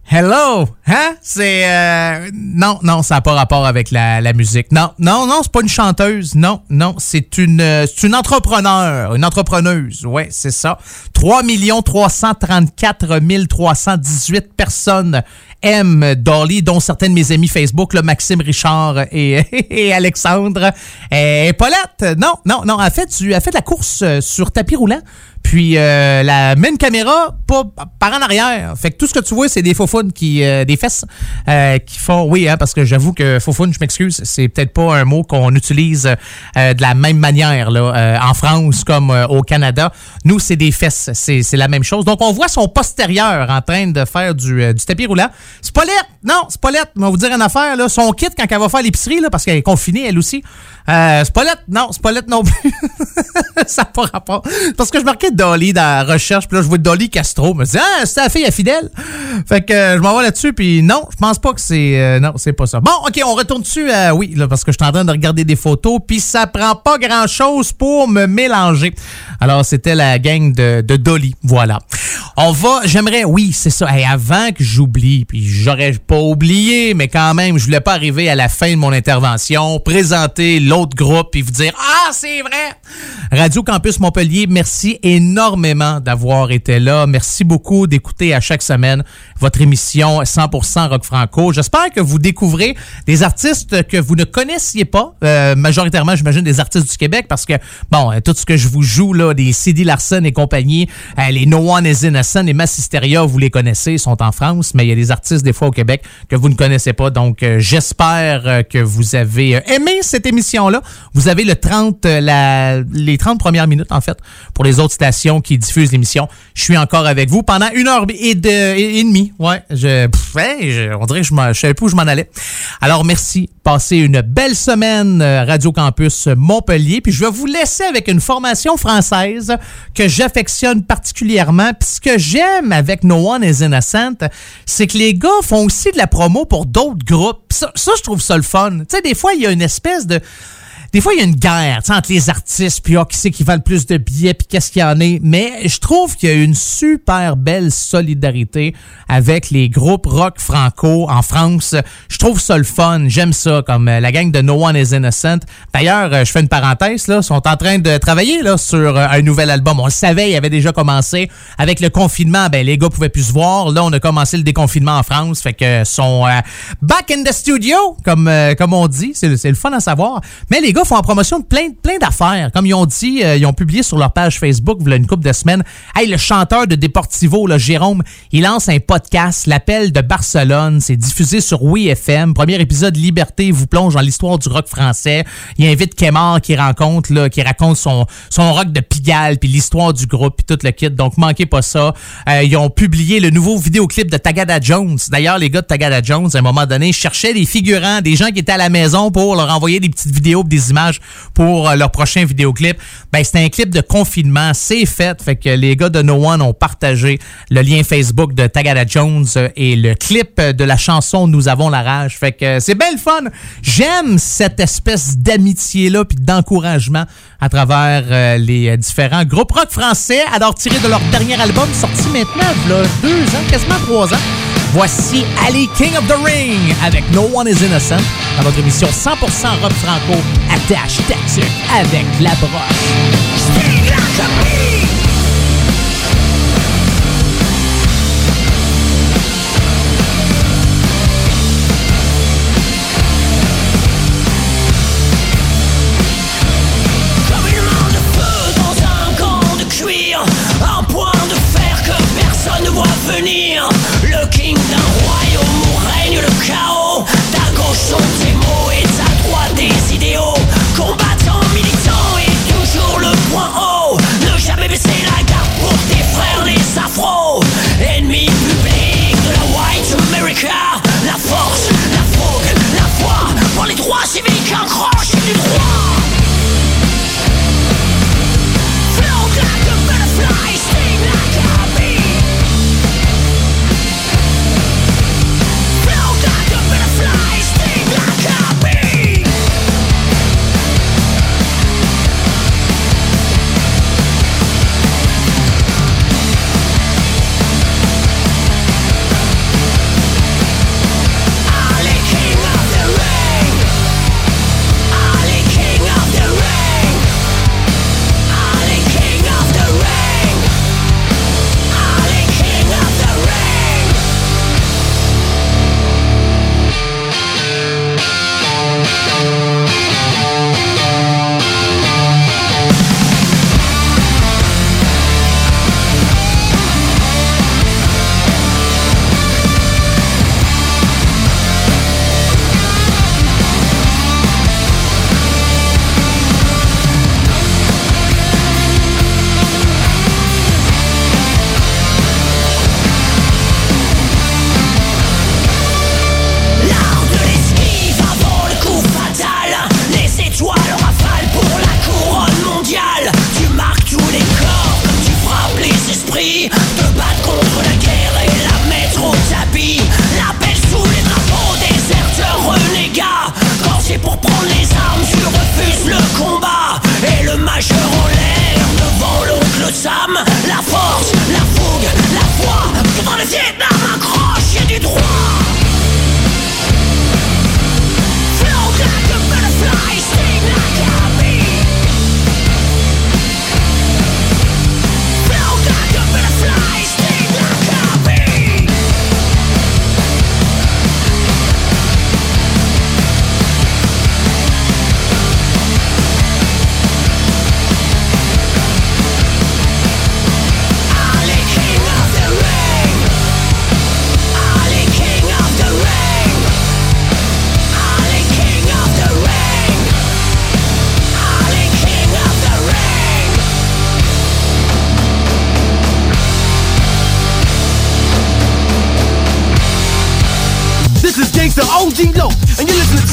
Hello, hein? C'est euh, non, non, ça n'a pas rapport avec la, la musique. Non, non, non, c'est pas une chanteuse. Non, non, c'est une, euh, c'est une entrepreneur, une entrepreneuse. Ouais, c'est ça. 3 334 318 personnes aiment Dolly, dont certains de mes amis Facebook, le Maxime Richard et, et Alexandre. Et Paulette, non, non, non, elle fait, du, elle fait de la course euh, sur tapis roulant. Puis euh, la même caméra pas par en arrière. Fait que tout ce que tu vois, c'est des faux qui euh, des fesses euh, qui font oui hein, parce que j'avoue que faux je m'excuse, c'est peut-être pas un mot qu'on utilise de la même manière là en France comme au Canada. Nous, c'est des fesses, c'est, la même chose. Donc on voit son postérieur en train de faire du, du tapis roulant. Lettre. Non, lettre. On va vous dire une affaire là, son kit quand elle va faire l'épicerie là parce qu'elle est confinée elle aussi. Euh, lettre. Non, lettre non plus. ça n'a pas rapport. Parce que je marquais Dolly dans la recherche, puis là, je vois Dolly Castro. Je me dis, ah, c'est la fille à fidèle. Fait que euh, je m'en vais là-dessus, puis non, je pense pas que c'est. euh, non, c'est pas ça. Bon, OK, on retourne dessus. euh, oui, parce que je suis en train de regarder des photos, puis ça prend pas grand-chose pour me mélanger. Alors, c'était la gang de, Dolly. Voilà. On va. J'aimerais. Oui, c'est ça. Avant que j'oublie, puis j'aurais pas oublié, mais quand même, je voulais pas arriver à la fin de mon intervention, présenter l'autre groupe, puis vous dire Ah, c'est vrai! Radio Campus Montpellier, merci énormément d'avoir été là. Merci beaucoup d'écouter à chaque semaine votre émission 100% Rock Franco. J'espère que vous découvrez des artistes que vous ne connaissiez pas, euh, majoritairement, j'imagine, des artistes du Québec, parce que, bon, euh, tout ce que je vous joue, là, des CD Larson et compagnie, euh, les No One is Innocent et Mass Hysteria, vous les connaissez, ils sont en France, mais il y a des artistes, des fois, au Québec, que vous ne connaissez pas. Donc, euh, j'espère que vous avez aimé cette émission-là. Vous avez le 30, euh, la, les 30 premières minutes, en fait, pour les autres stations qui diffusent l'émission. Je suis encore avec vous pendant une heure et, et, et Ouais, je, pff, je- on dirait que je, je savais plus où je m'en allais. Alors, merci. Passez une belle semaine, euh, Radio Campus Montpellier. Puis, je vais vous laisser avec une formation française que j'affectionne particulièrement. Puis, ce que j'aime avec No One is Innocent, c'est que les gars font aussi de la promo pour d'autres groupes. Ça, ça, je trouve ça le fun. Tu sais, des fois, il y a une espèce de des fois, il y a une guerre entre les artistes, puis ah, qui c'est qui va le plus de billets, puis qu'est-ce qu'il y en est. Mais je trouve qu'il y a une super belle solidarité avec les groupes rock franco en France. Je trouve ça le fun. J'aime ça, comme euh, la gang de No One is Innocent. D'ailleurs, euh, je fais une parenthèse, là, sont en train de travailler là, sur euh, un nouvel album. On le savait, il avait déjà commencé. Avec le confinement, ben, les gars pouvaient plus se voir. Là, on a commencé le déconfinement en France, fait que sont euh, back in the studio, comme, euh, comme on dit. C'est le fun à savoir. Mais les gars font en promotion plein, plein d'affaires. Comme ils ont dit, euh, ils ont publié sur leur page Facebook, a une couple de semaines. Hey, le chanteur de Deportivo, là, Jérôme, il lance un podcast, L'appel de Barcelone. C'est diffusé sur Oui FM. Premier épisode, Liberté vous plonge dans l'histoire du rock français. Il invite Kemar qui rencontre, là, qui raconte son, son rock de Pigalle, puis l'histoire du groupe, puis tout le kit. Donc, manquez pas ça. Euh, ils ont publié le nouveau vidéoclip de Tagada Jones. D'ailleurs, les gars de Tagada Jones, à un moment donné, cherchaient des figurants, des gens qui étaient à la maison pour leur envoyer des petites vidéos, des pour euh, leur prochain vidéoclip. Ben, c'était un clip de confinement. C'est fait. Fait que les gars de No One ont partagé le lien Facebook de Tagada Jones euh, et le clip de la chanson Nous avons la rage. Fait que euh, c'est belle fun. J'aime cette espèce d'amitié-là puis d'encouragement à travers euh, les euh, différents groupes rock français. Alors, tiré de leur dernier album sorti maintenant, là, deux ans, quasiment trois ans. Voici Ali King of the Ring avec No One is Innocent dans votre émission 100% rock franco attache ta tuque avec la broche.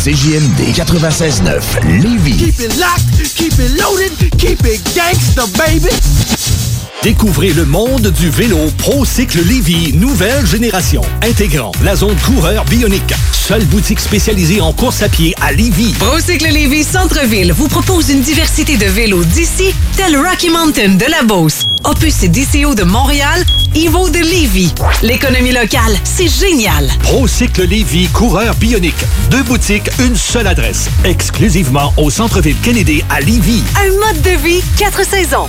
CJMD 96.9 Lévis. Keep it locked, keep it loaded, keep it gangsta, baby. Découvrez le monde du vélo ProCycle Lévy nouvelle génération, intégrant la zone coureur bionique. Seule boutique spécialisée en course à pied à Lévy. Procycle Lévis Centre-Ville vous propose une diversité de vélos d'ici, tel Rocky Mountain de la Beauce, Opus et DCO de Montréal, Evo de Lévis. L'économie locale, c'est génial. ProCycle Lévy coureur bionique. Deux boutiques, une seule adresse. Exclusivement au centre-ville Kennedy à Lévy. Un mode de vie, quatre saisons.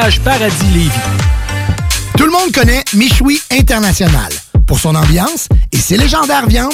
Paradis Lévis. Tout le monde connaît Michoui International pour son ambiance et ses légendaires viandes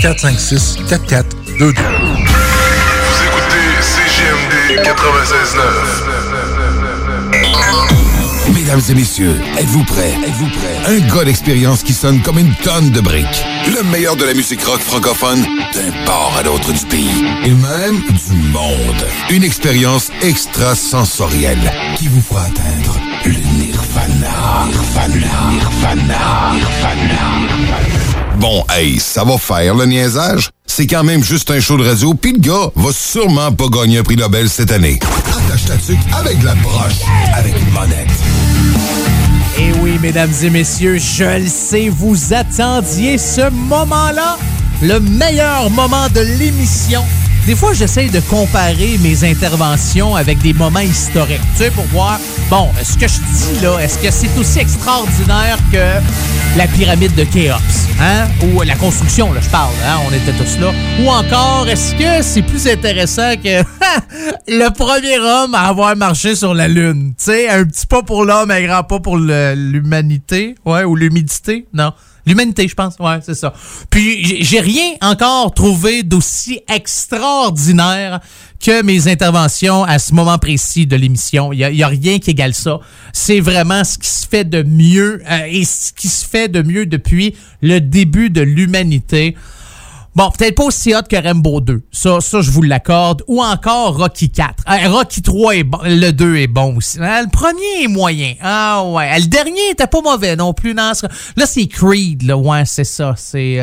456 4422. Vous écoutez CGMD 96.9. Mesdames et messieurs, êtes-vous prêts? Êtes-vous prêts? Un gars d'expérience qui sonne comme une tonne de briques. Le meilleur de la musique rock francophone d'un port à l'autre du pays. Et même du monde. Une expérience extrasensorielle qui vous fera atteindre le nirvana. Nirvana. Nirvana. Nirvana. Bon, hey, ça va faire le niaisage. C'est quand même juste un show de radio, puis le gars va sûrement pas gagner un prix Nobel cette année. Attache ta tuque avec de la broche, avec une monette. Et Eh oui, mesdames et messieurs, je le sais, vous attendiez ce moment-là, le meilleur moment de l'émission. Des fois, j'essaye de comparer mes interventions avec des moments historiques, tu sais, pour voir, bon, ce que je dis là, est-ce que c'est aussi extraordinaire que la pyramide de Khéops, hein? Ou la construction, là, je parle, hein? On était tous là. Ou encore, est-ce que c'est plus intéressant que le premier homme à avoir marché sur la Lune? Tu sais, un petit pas pour l'homme, un grand pas pour l'humanité, ouais, ou l'humidité, non? L'humanité, je pense. Ouais, c'est ça. Puis, j'ai- rien encore trouvé d'aussi extraordinaire que mes interventions à ce moment précis de l'émission. Il n'y a, a rien qui égale ça. C'est vraiment ce qui se fait de mieux euh, et ce qui se fait de mieux depuis le début de l'humanité. Bon, peut-être pas aussi hot que Rambo 2. Ça, ça je vous l'accorde. Ou encore Rocky 4. Euh, Rocky 3 est bon. Le 2 est bon aussi. Euh, le premier est moyen. Ah ouais. Euh, Le dernier était pas mauvais non plus. Non, là, c'est Creed. Là. Ouais, c'est ça. C'est...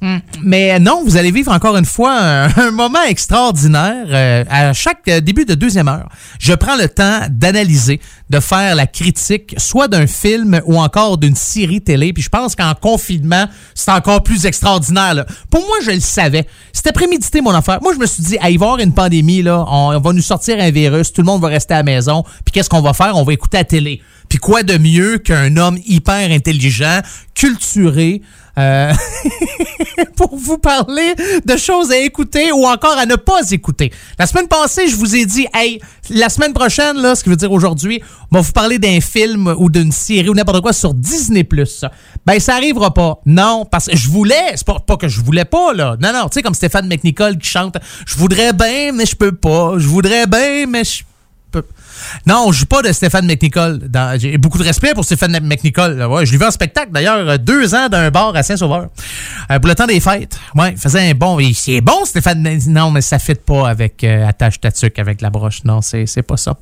hmm. Mais non, vous allez vivre encore une fois un, moment extraordinaire euh, à chaque euh, début de deuxième heure. Je prends le temps d'analyser, de faire la critique, soit d'un film ou encore d'une série télé. Puis je pense qu'en confinement, c'est encore plus extraordinaire. Pour moi, je le savais. C'était prémédité, mon affaire. Moi, je me suis dit, va y avoir une pandémie, là. On, on va nous sortir un virus, tout le monde va rester à la maison. Puis qu'est-ce qu'on va faire? On va écouter la télé. Puis quoi de mieux qu'un homme hyper intelligent, culturé, euh, pour vous parler de choses à écouter ou encore à ne pas écouter? La semaine passée, je vous ai dit, hey, la semaine prochaine, là, ce qui veut dire aujourd'hui, on va vous parler d'un film ou d'une série ou n'importe quoi sur Disney+. Ben, ça arrivera pas. Non, parce que je voulais, c'est pas, pas que je voulais pas, là. Non, non, tu sais, comme Stéphane McNicol qui chante, je voudrais bien, mais je peux pas. Je voudrais bien, mais je non, je joue pas de Stéphane McNicol. J'ai beaucoup de respect pour Stéphane McNicol. Ouais, je l'ai vu en spectacle, d'ailleurs, euh, deux ans d'un bar à Saint-Sauveur. Euh, pour le temps des fêtes. Ouais, il faisait un bon... C'est bon, Stéphane... Non, mais ça fit pas avec euh, Attache Tatuc, avec la broche. Non, c'est pas ça.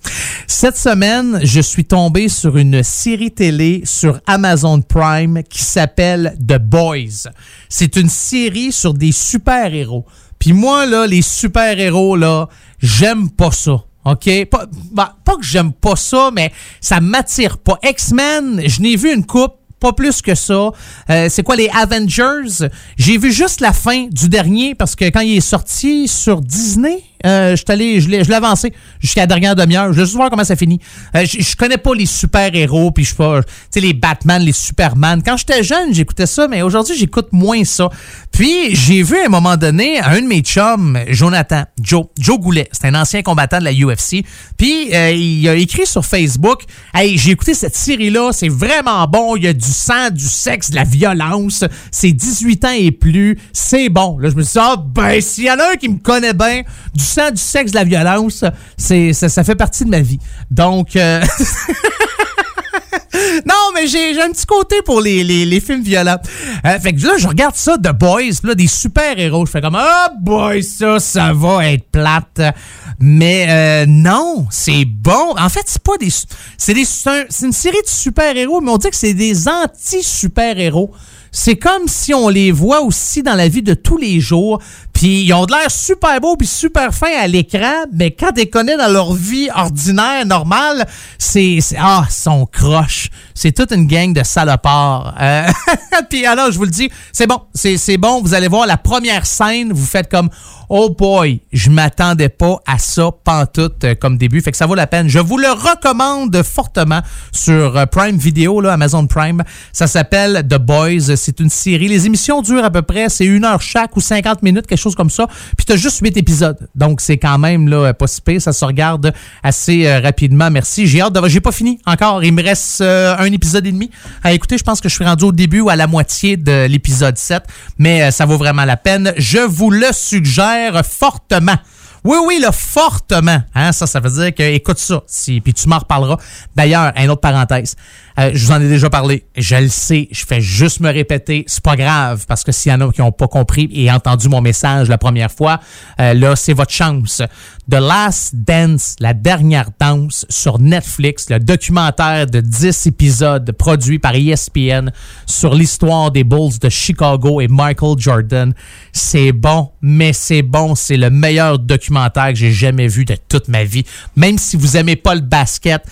Cette semaine, je suis tombé sur une série télé sur Amazon Prime qui s'appelle The Boys. C'est une série sur des super-héros. Puis moi, là, les super-héros, là, j'aime pas ça. OK? Pas, bah, pas que j'aime pas ça, mais ça m'attire pas. X-Men, je n'ai vu une coupe, pas plus que ça. Euh, c'est quoi les Avengers? J'ai vu juste la fin du dernier parce que quand il est sorti sur Disney, euh, je je l'ai avancé jusqu'à la dernière demi-heure. Je veux juste voir comment ça finit. Euh, je, je connais pas les super-héros, puis je sais pas, tu sais, les Batman, les Superman. Quand j'étais jeune, j'écoutais ça, mais aujourd'hui, j'écoute moins ça. Puis, j'ai vu à un moment donné un de mes chums, Jonathan, Joe, Joe Goulet, c'est un ancien combattant de la UFC. Puis, euh, il a écrit sur Facebook, « Hey, j'ai écouté cette série-là, c'est vraiment bon, il y a du sang, du sexe, de la violence, c'est 18 ans et plus, c'est bon. » Là, je me suis dit, « Ah, ben, s'il y en a un qui me connaît bien, du sang, du sexe, de la violence, c'est ça, fait partie de ma vie. » Donc... euh, non, mais j'ai un petit côté pour les, les, films violents. Euh, fait que là, je regarde ça, The Boys, là, des super-héros. Je fais comme, ah, boy, ça, ça va être plate. Mais euh, non, c'est bon. En fait, c'est pas des. C'est des- un- une série de super-héros, mais on dit que c'est des anti-super-héros. C'est comme si on les voit aussi dans la vie de tous les jours. Puis ils ont de l'air super beaux puis super fins à l'écran, mais quand tu les connais dans leur vie ordinaire, normale, c'est... Ah, ils sont croches. C'est toute une gang de salopards. Euh, puis alors, je vous le dis, c'est bon. C'est bon. Vous allez voir la première scène, vous faites comme... Oh boy, je m'attendais pas à ça pantoute euh, comme début. Fait que ça vaut la peine. Je vous le recommande fortement sur euh, Prime Video, là, Amazon Prime. Ça s'appelle The Boys. C'est une série. Les émissions durent à peu près, c'est une heure chaque ou 50 minutes, quelque chose comme ça. Puis t'as juste huit épisodes. Donc c'est quand même là, pas si pire. Ça se regarde assez euh, rapidement. Merci. J'ai hâte de... J'ai pas fini encore. Il me reste euh, un épisode et demi à écouter. Je pense que je suis rendu au début ou à la moitié de l'épisode 7. Mais euh, ça vaut vraiment la peine. Je vous le suggère fortement. Oui, oui, là, fortement. Hein, ça, ça veut dire que, écoute ça, puis tu m'en reparleras. D'ailleurs, une autre parenthèse. Euh, je vous en ai déjà parlé. Je le sais. Je fais juste me répéter. C'est pas grave, parce que s'il y en a qui n'ont pas compris et entendu mon message la première fois, euh, là, c'est votre chance. The Last Dance, la dernière danse sur Netflix, le documentaire de 10 épisodes produit par ESPN sur l'histoire des Bulls de Chicago et Michael Jordan. C'est bon, mais c'est bon. C'est le meilleur documentaire que j'ai jamais vu de toute ma vie. Même si vous aimez pas le basket,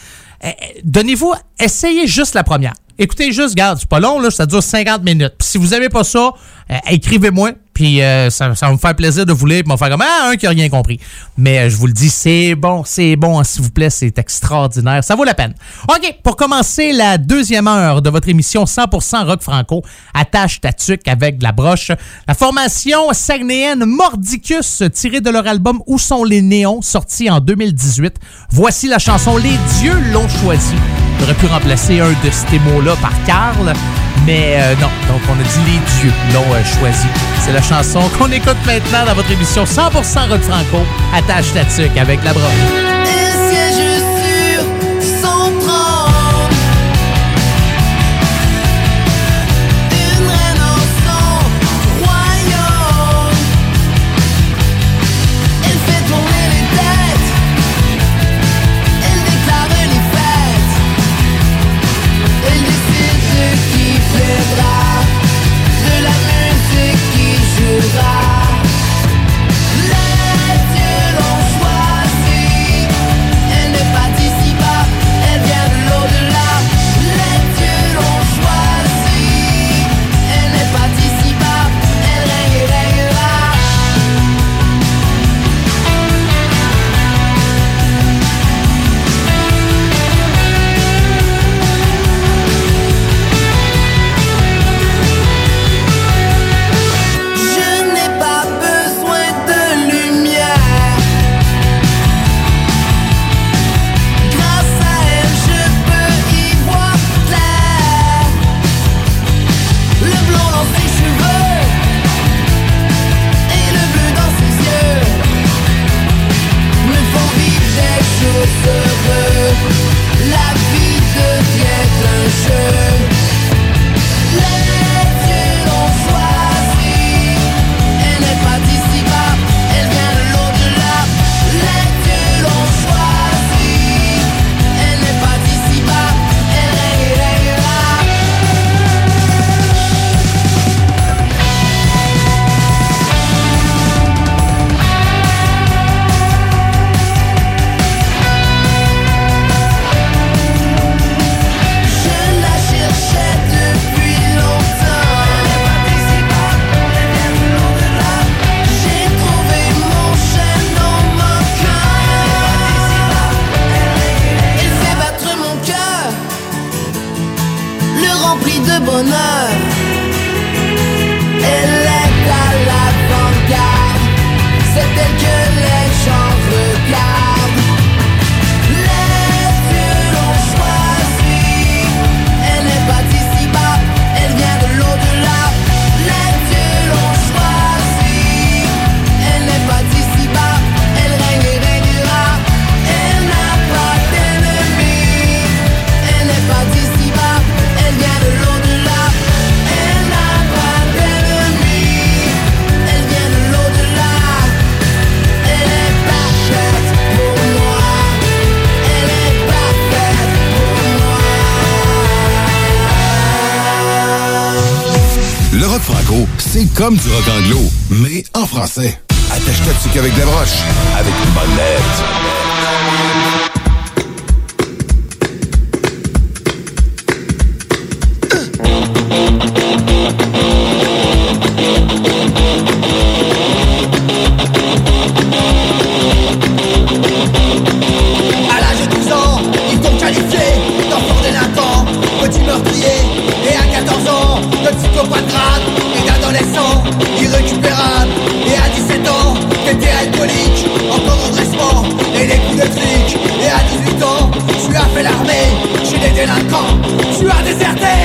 donnez-vous, essayez juste la première. Écoutez juste, regarde, c'est pas long, là, ça dure 50 minutes. Puis si vous aimez pas ça, euh, écrivez-moi, puis euh, ça, va me faire plaisir de vous lire, puis m'en faire comme ah, un qui a rien compris. Mais euh, je vous le dis, c'est bon, c'est bon, hein, s'il vous plaît, c'est extraordinaire, ça vaut la peine. OK, pour commencer la deuxième heure de votre émission 100% rock franco, attache ta avec de la broche. La formation saguenéenne Mordicus, tirée de leur album Où sont les néons, sorti en 2018. Voici la chanson Les dieux l'ont choisi. J'aurais pu remplacer un de ces mots-là par Carl, mais euh, non. Donc, on a dit les dieux l'ont euh, choisi. C'est la chanson qu'on écoute maintenant dans votre émission 100% rock franco. Attache ta avec la broche. et d'adolescent irrécupérable. Et à 17 ans, t'étais alcoolique, encore en dressement et les coups de flic. Et à 18 ans, tu as fait l'armée chez les délinquants, tu as déserté.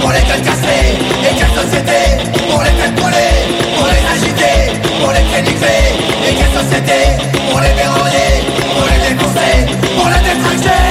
pour les gueules cassées Et quelle société pour les faire brûler Pour les agiter, pour les crédiger Et quelle société pour les déranger Pour les défoncer, pour les détraquer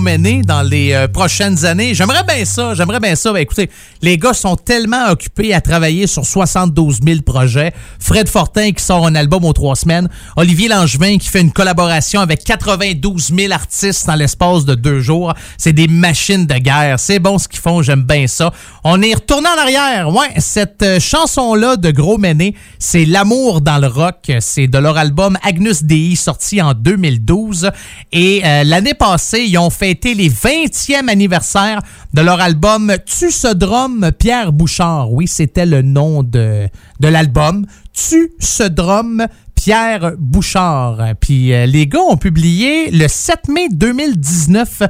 Méné dans les euh, prochaines années. J'aimerais bien ça, j'aimerais bien ça. Ben, écoutez, les gars sont tellement occupés à travailler sur 72 000 projets. Fred Fortin qui sort un album aux trois semaines. Olivier Langevin qui fait une collaboration avec 92 000 artistes dans l'espace de deux jours. C'est des machines de guerre. C'est bon ce qu'ils font, j'aime bien ça. On est retourné en arrière. Ouais, cette euh, chanson-là de Gros Méné, c'est L'amour dans le rock. C'est de leur album Agnus Dei sorti en 2012. Et euh, l'année passée, ils ont fêté les 20e anniversaire de leur album Tu ce drum Pierre Bouchard. Oui, c'était le nom de, de l'album. Tu ce drum Pierre Bouchard. Puis euh, les gars ont publié le 7 mai 2019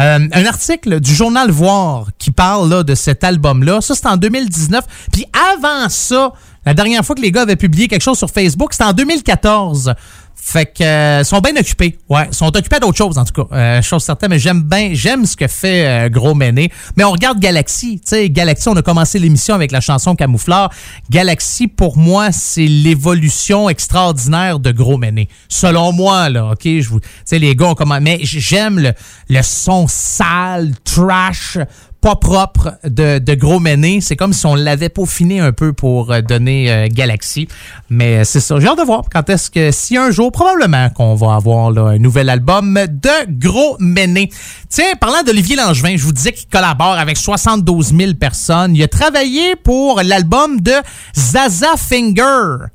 euh, un article du journal Voir qui parle de cet album-là. Ça, c'est en 2019. Puis avant ça, la dernière fois que les gars avaient publié quelque chose sur Facebook, c'était en 2014. Fait que euh, sont bien occupés. Ouais, sont occupés d'autres choses en tout cas. Euh, chose certaine, mais j'aime bien, j'aime ce que fait euh, Gros Méné. Mais on regarde Galaxy, tu sais, Galaxy, on a commencé l'émission avec la chanson Camouflard. Galaxy pour moi, c'est l'évolution extraordinaire de Gros Méné. Selon moi là, OK, je vous tu sais les gars ont comment mais j'aime le, le son sale, trash propre de, Gros Méné. C'est comme si on l'avait peaufiné un peu pour euh, donner euh, Galaxy. Mais euh, c'est ça. J'ai hâte de voir quand est-ce que, si un jour, probablement qu'on va avoir un nouvel album de Gros Méné. Tiens, parlant d'Olivier Langevin, je vous disais qu'il collabore avec 72 000 personnes. Il a travaillé pour l'album de Zaza Finger.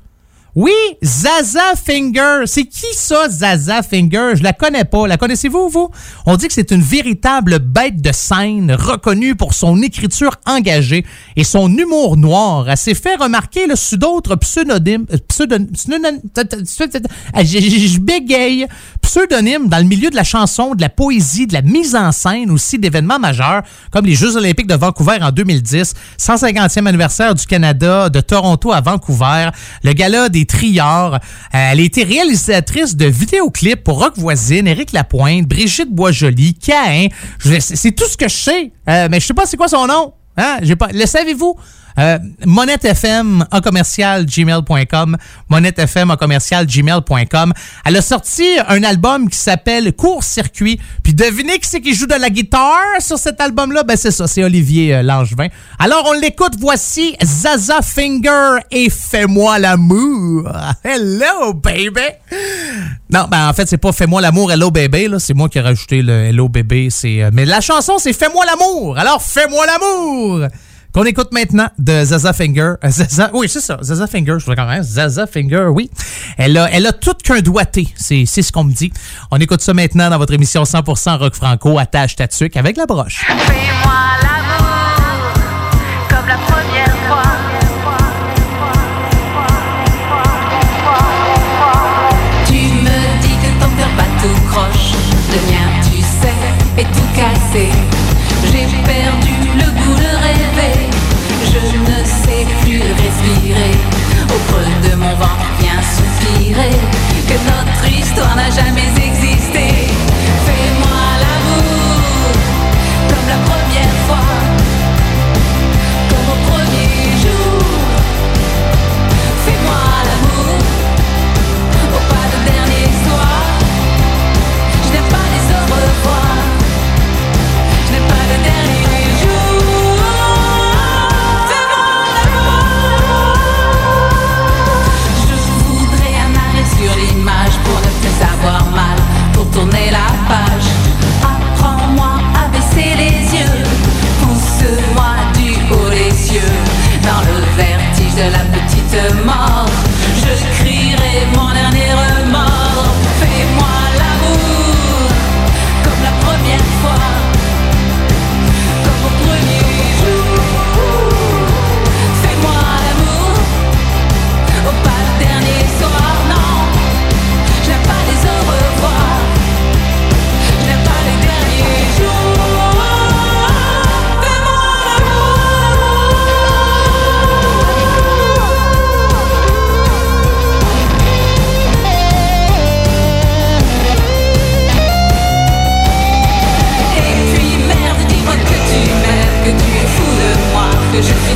Oui, Zaza Finger. C'est qui ça, Zaza Finger? Je la connais pas. La connaissez-vous, vous? On dit que c'est une véritable bête de scène, reconnue pour son écriture engagée et son humour noir. Elle s'est fait remarquer là, sous d'autres pseudonymes. euh, pseudon- pseudon- Ah, Je je- je bégaye. Pseudonymes dans le milieu de la chanson, de la poésie, de la mise en scène aussi d'événements majeurs, comme les Jeux olympiques de Vancouver en 2010, 150e anniversaire du Canada, de Toronto à Vancouver, le gala des Triards. Euh, elle a été réalisatrice de vidéoclips pour Rock Voisine, Éric Lapointe, Brigitte Boisjoli, Cain. C'est tout ce que je sais, Euh, mais je sais pas c'est quoi son nom. Hein? J'ai pas. Le savez-vous? Euh, Monette FM en commercial gmail.com. Monette FM en commercial gmail.com. Elle a sorti un album qui s'appelle Court Circuit. Puis devinez qui c'est qui joue de la guitare sur cet album-là? Ben c'est ça, c'est Olivier euh, Langevin. Alors on l'écoute, voici Zaza Finger et Fais-moi l'amour. Hello, baby! Non, ben en fait, c'est pas Fais-moi l'amour, Hello Bébé, là. C'est moi qui ai rajouté le Hello. C'est, euh, mais la chanson, c'est Fais-moi l'amour. Alors, Fais-moi l'amour! Qu'on écoute maintenant de Zaza Finger. Euh, Zaza, oui, c'est ça. Zaza Finger, je voudrais quand même. Zaza Finger, oui. Elle a, elle a tout qu'un doigté. C'est, c'est ce qu'on me dit. On écoute ça maintenant dans votre émission 100% rock franco, attache ta avec la broche. Fais-moi l'amour comme la première fois. Tu me dis que ton cœur bat tout croche. Le mien, tu sais, est tout cassé. Au creux de mon ventre vient soupirer que notre histoire n'a jamais existé. Cause you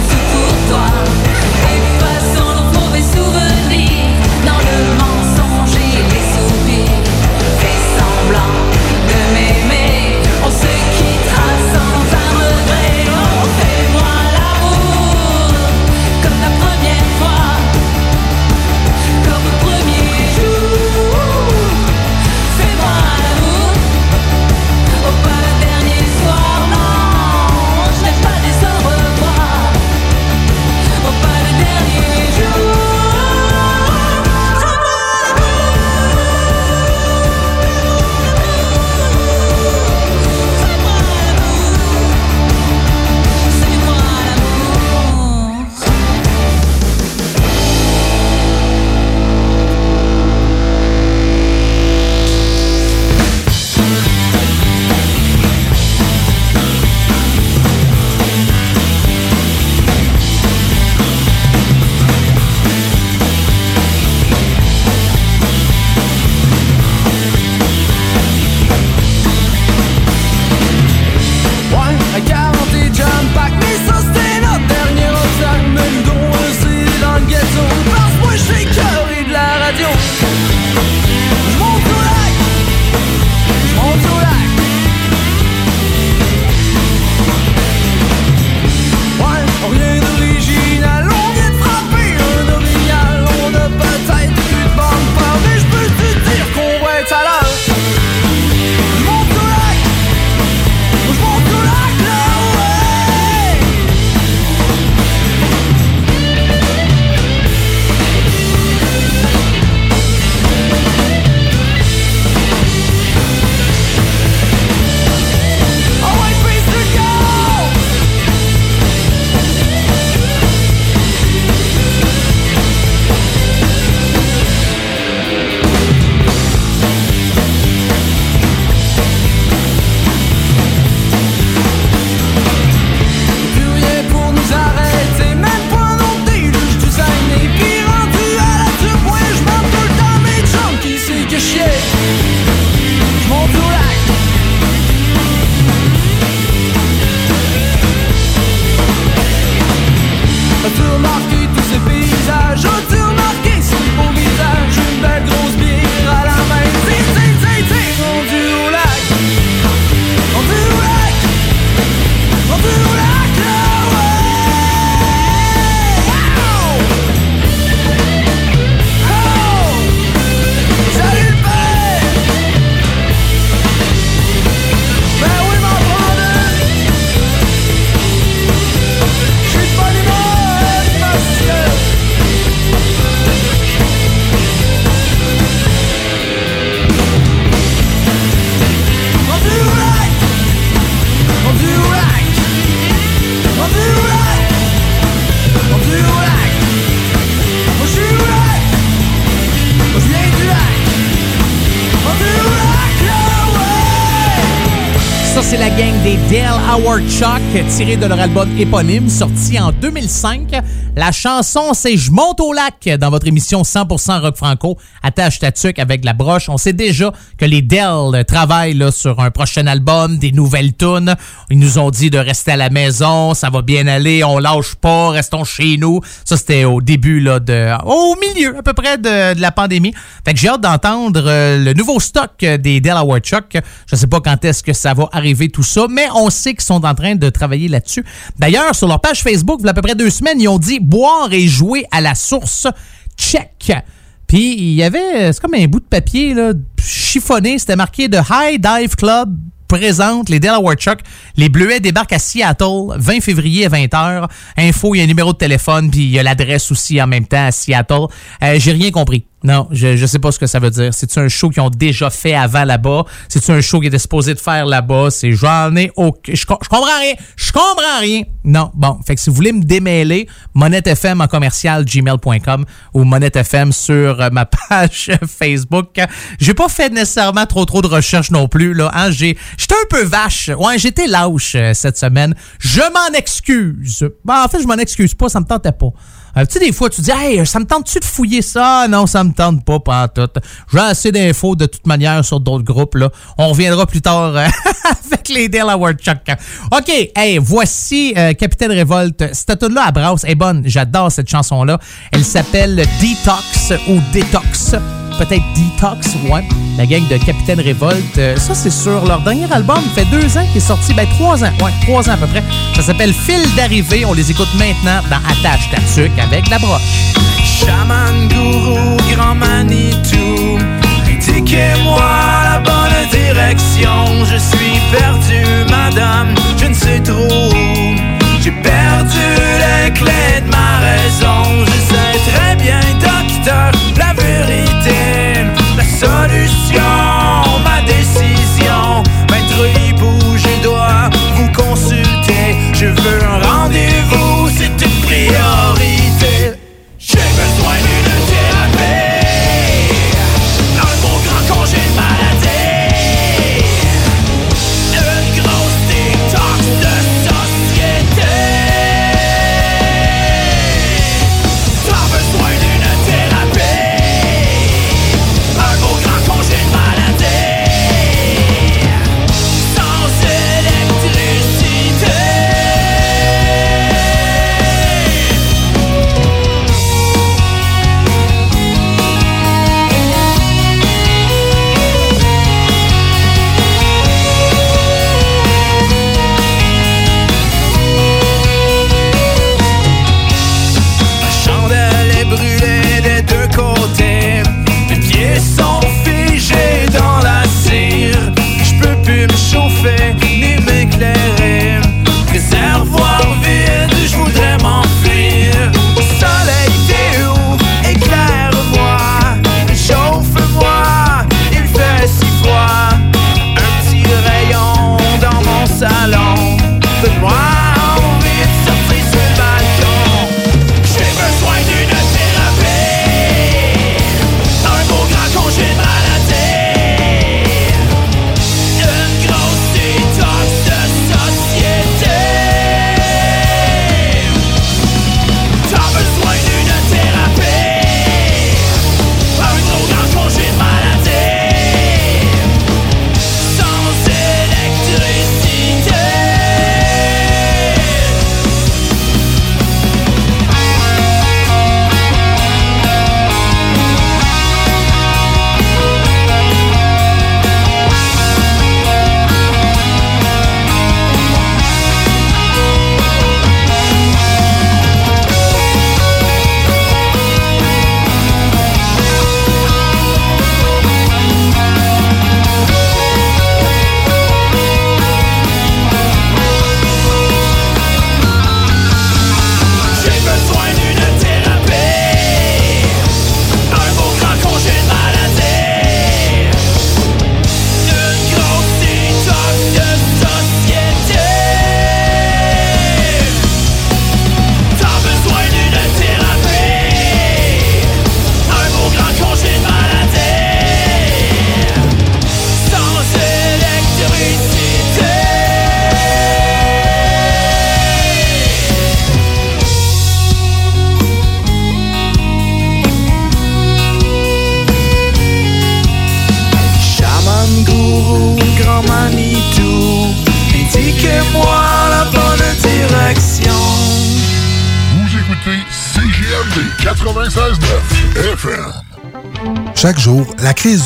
Chuck, tiré de leur album éponyme, sorti en 2005. La chanson, c'est Je monte au lac dans votre émission 100% rock franco. Attache ta tuque avec la broche. On sait déjà les Dale travaillent sur un prochain album, des nouvelles tunes. Ils nous ont dit de rester à la maison, ça va bien aller, on lâche pas, restons chez nous. Ça, c'était au début, de, au milieu à peu près de, la pandémie. Fait que j'ai hâte d'entendre euh, le nouveau stock des Dale Howard Chuck. Je sais pas quand est-ce que ça va arriver tout ça, mais on sait qu'ils sont en train de travailler là-dessus. D'ailleurs, sur leur page Facebook, il y a à peu près deux semaines, ils ont dit boire et jouer à la source. Check. Puis il y avait, c'est comme un bout de papier là, chiffonné, c'était marqué de High Dive Club présente les Delaware Chuck. Les Bleuets débarquent à Seattle, 20 février à 20h. Info, il y a un numéro de téléphone, puis il y a l'adresse aussi en même temps à Seattle. Euh, J'ai rien compris. Non, je, je sais pas ce que ça veut dire. C'est-tu un show qu'ils ont déjà fait avant là-bas? C'est-tu un show qu'ils étaient supposés de faire là-bas? C'est j'en ai aucun... Je, com- je comprends rien. Je comprends rien. Non, bon. Fait que si vous voulez me démêler, Monette FM en commercial gmail.com ou Monette FM sur euh, ma page Facebook. J'ai pas fait nécessairement trop trop de recherches non plus, là. Hein? J'étais un peu vache. Ouais, j'étais euh, cette semaine. Je m'en excuse. Ben, en fait, je m'en excuse pas. Ça me tentait pas. Euh, tu sais, des fois, tu dis, hey, ça me tente-tu de fouiller ça? Non, ça me tente pas, pas en tout. J'ai assez d'infos de toute manière sur d'autres groupes, là. On reviendra plus tard euh, avec les Delaware Chuck. OK, hey, voici Capitaine Révolte. Cette tune là à Brass est bonne. J'adore cette chanson-là. Elle s'appelle Detox ou Detox. Peut-être Detox, ouais. La gang de Capitaine Révolte. Euh, ça, c'est sur leur dernier album. Fait deux ans qu'il est sorti. Ben, trois ans. Ouais, trois ans à peu près. Ça s'appelle Fil d'arrivée. On les écoute maintenant dans Attache ta avec la broche.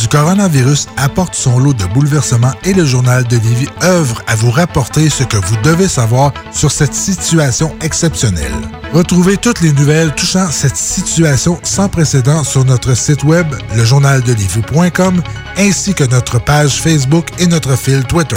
Du coronavirus apporte son lot de bouleversements et le journal de Livy œuvre à vous rapporter ce que vous devez savoir sur cette situation exceptionnelle. Retrouvez toutes les nouvelles touchant cette situation sans précédent sur notre site web, lejournaldelivy.com, ainsi que notre page Facebook et notre fil Twitter.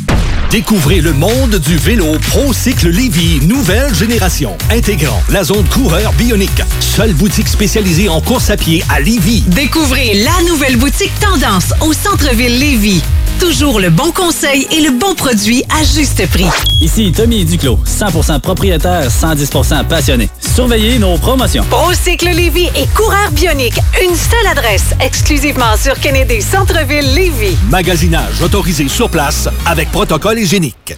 Découvrez le monde du vélo ProCycle Lévy, nouvelle génération, intégrant la zone coureur bionique. Seule boutique spécialisée en course à pied à Lévy. Découvrez la nouvelle boutique Tendance au centre-ville Lévis. Toujours le bon conseil et le bon produit à juste prix. Ici Tommy Duclos, 100% propriétaire, 110% passionné. Surveillez nos promotions. Procycle Lévis et Coureur Bionique. Une seule adresse, exclusivement sur Kennedy Centre-ville Lévis. Magasinage autorisé sur place avec protocole hygiénique.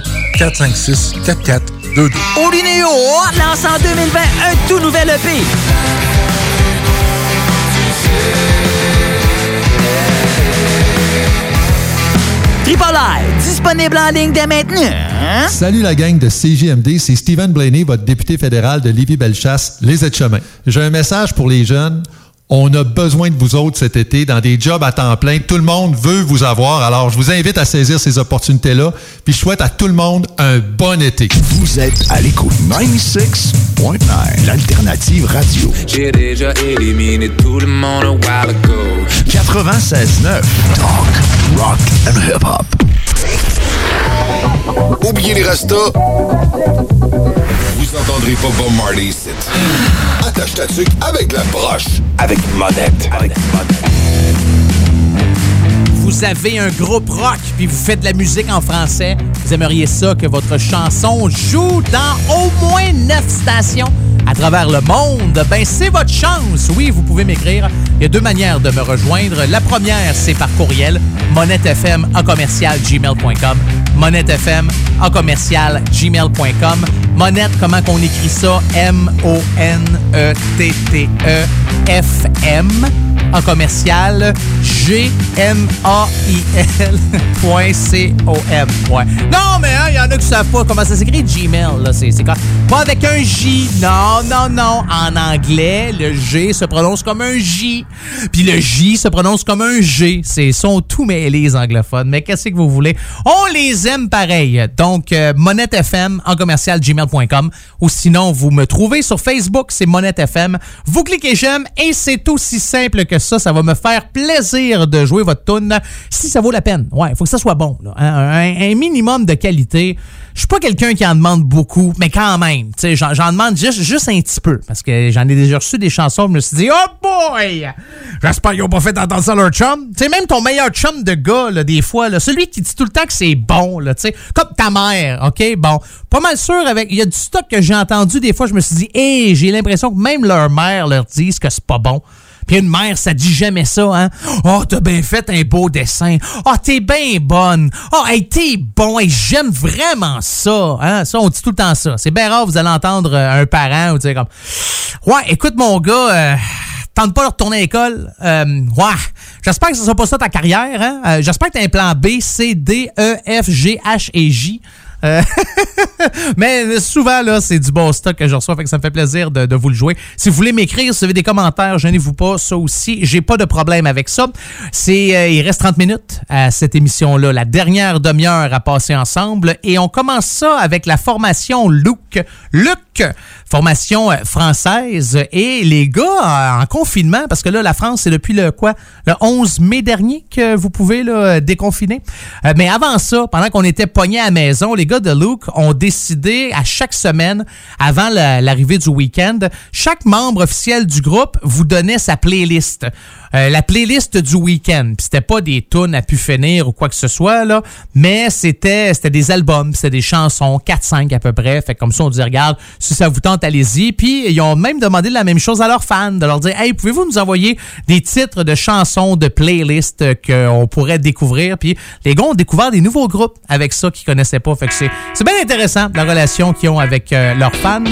456 4422. Olinéo lance en 2020 un tout nouvel EP. Tripolaire, disponible en ligne dès maintenant. Hein? Salut la gang de CJMD, c'est Stephen Blaney, votre député fédéral de Lévis-Bellechasse, les aides-chemins. J'ai un message pour les jeunes. On a besoin de vous autres cet été dans des jobs à temps plein. Tout le monde veut vous avoir. Alors, je vous invite à saisir ces opportunités-là. Puis, je souhaite à tout le monde un bon été. Vous êtes à l'écoute 96.9, l'alternative radio. J'ai déjà éliminé tout le monde a while ago. 96.9, talk, rock and hip-hop. Oubliez les restos. Vous entendrez pas Bob Marley ici. Attache ta tuque avec la broche. Avec monette. Avec Vous avez un groupe rock puis vous faites de la musique en français. Vous aimeriez ça que votre chanson joue dans au moins neuf stations à travers le monde. Ben c'est votre chance. Oui, vous pouvez m'écrire. Il y a deux manières de me rejoindre. La première, c'est par courriel monettefm en commercial gmail.com. Monettefm en commercial gmail.com. Monette, comment qu'on écrit ça? E M-O-N-E-T-T-E-F-M en commercial G-M-A-I-L.com. Ouais. Non, mais il y en a qui savent pas comment ça s'écrit Gmail. Là. C'est, c'est? Pas avec un J. Non, non, non. En anglais, le G se prononce comme un J. Puis le J se prononce comme un G. C'est sont tous mêlés, les anglophones. Mais qu'est-ce que vous voulez? On les aime pareil. Donc, euh, Monette FM en commercial gmail.com. Ou sinon, vous me trouvez sur Facebook, c'est Monette FM. Vous cliquez j'aime et c'est aussi simple que ça. Ça va me faire plaisir de jouer votre tune si ça vaut la peine. Ouais, il faut que ça soit bon. là. Un, minimum de qualité. Je suis pas quelqu'un qui en demande beaucoup, mais quand même, j'en j'en demande juste, juste un petit peu. Parce que j'en ai déjà reçu des chansons, je me suis dit, oh boy! J'espère qu'ils ont pas fait entendre ça leur chum. Tu même ton meilleur chum de gars, des fois, celui qui dit tout le temps que c'est bon, comme ta mère, OK? Bon, pas mal sûr, avec, il y a du stock que j'ai entendu, des fois, je me suis dit, hé, j'ai l'impression que même leur mère leur dise que c'est pas bon. Puis une mère, ça dit jamais ça, hein? Oh, t'as bien fait un beau dessin. Oh, t'es bien bonne. Oh, hey, t'es bon. Hey, j'aime vraiment ça. Hein? Ça, on dit tout le temps ça. C'est bien rare, vous allez entendre euh, un parent ou dire comme Ouais, écoute, mon gars, euh, tente pas de retourner à l'école, euh, ouais, j'espère que ce sera pas ça ta carrière. Hein? Euh, j'espère que tu as un plan B, C, D, E, F, G, H et J. Euh, mais souvent, là, c'est du bon stock que je reçois, fait que ça me fait plaisir de, vous le jouer. Si vous voulez m'écrire, si vous avez des commentaires, gênez-vous pas, ça aussi, j'ai pas de problème avec ça. C'est, euh, il reste 30 minutes à cette émission-là, la dernière demi-heure à passer ensemble, et on commence ça avec la formation Luc. Luc, formation euh, française, et les gars en confinement, parce que là, la France, c'est depuis le quoi, le 11 mai dernier que vous pouvez déconfiner. Mais avant ça, pendant qu'on était pognés à la maison, les gars de Luke ont décidé à chaque semaine, avant la- l'arrivée du week-end, chaque membre officiel du groupe vous donnait sa playlist. Euh, la playlist du week-end. Puis c'était pas des tunes à pu finir ou quoi que ce soit, là, mais c'était c'était des albums, c'était des chansons, 4-5 à peu près. Fait comme ça, on dit, regarde, si ça vous tente, allez-y. Puis ils ont même demandé la même chose à leurs fans, de leur dire, hey, pouvez-vous nous envoyer des titres de chansons, de playlists qu'on pourrait découvrir? Puis les gars ont découvert des nouveaux groupes avec ça qu'ils connaissaient pas. Fait que c'est c'est bien intéressant, la relation qu'ils ont avec euh, leurs fans.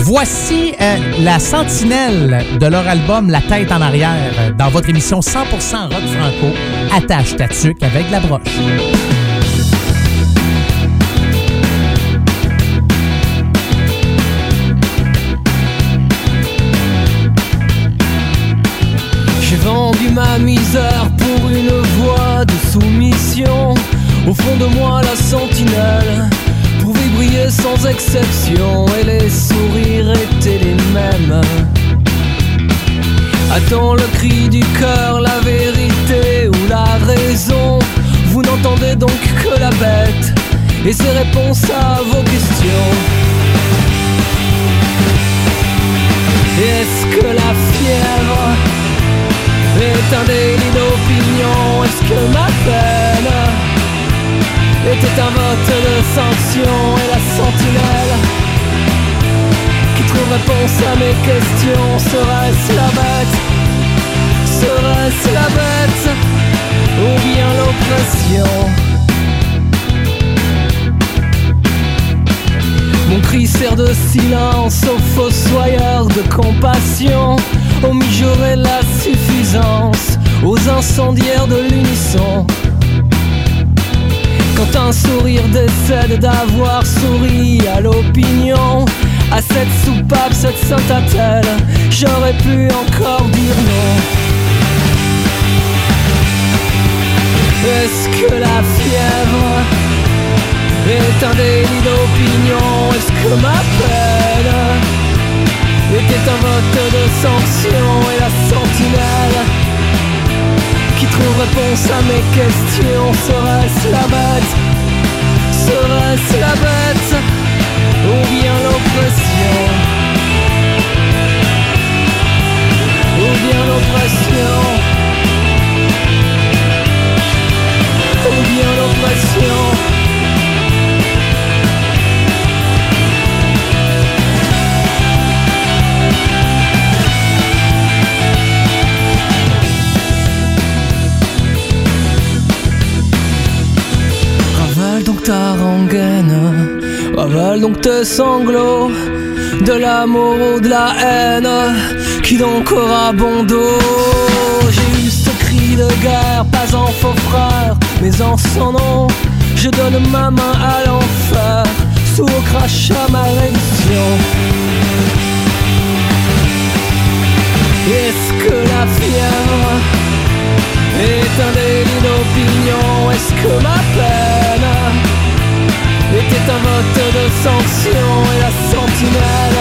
Voici euh, la sentinelle de leur album La tête en arrière dans votre émission 100% rock franco. Attache ta tuque avec la broche. J'ai vendu ma misère pour une voie de soumission. Au fond de moi, la sentinelle pouvait briller sans exception et les sourires étaient les mêmes. Attends le cri du cœur, la vérité ou la raison. Vous n'entendez donc que la bête et ses réponses à vos questions. Est-ce que la fièvre est un délit d'opinion? Est-ce que ma peine était un vote de sanction? Et la sentinelle trouve réponse à mes questions Serait-ce la bête Serait-ce la bête Ou bien l'oppression Mon cri sert de silence aux fossoyeurs de compassion, aux mijaurés la suffisance, aux incendiaires de l'unisson. Quand un sourire décède d'avoir souri à l'opinion, à cette soupape, cette sainte attelle, j'aurais pu encore dire non. Est-ce que la fièvre est un délit d'opinion? Est-ce que ma peine était un vote de sanction? Et la sentinelle qui trouve réponse à mes questions Serait-ce la bête? Serait-ce la bête? Ou bien l'oppression. Ou bien l'oppression. Ou bien l'oppression. Donc ta rengaine, ravale donc tes sanglots, de l'amour ou de la haine, qui donc aura bon dos J'ai eu ce cri de guerre, pas en faux frère, mais en son nom, je donne ma main à l'enfer, sous au crachat ma rémission. Est-ce que la fièvre est un délit d'opinion? Est-ce que ma peine était un vote de sanction Et la sentinelle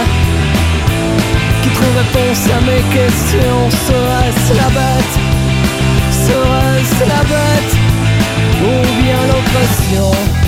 qui trouve réponse à mes questions. Serait-ce la bête? Serait-ce la bête? Ou bien l'oppression?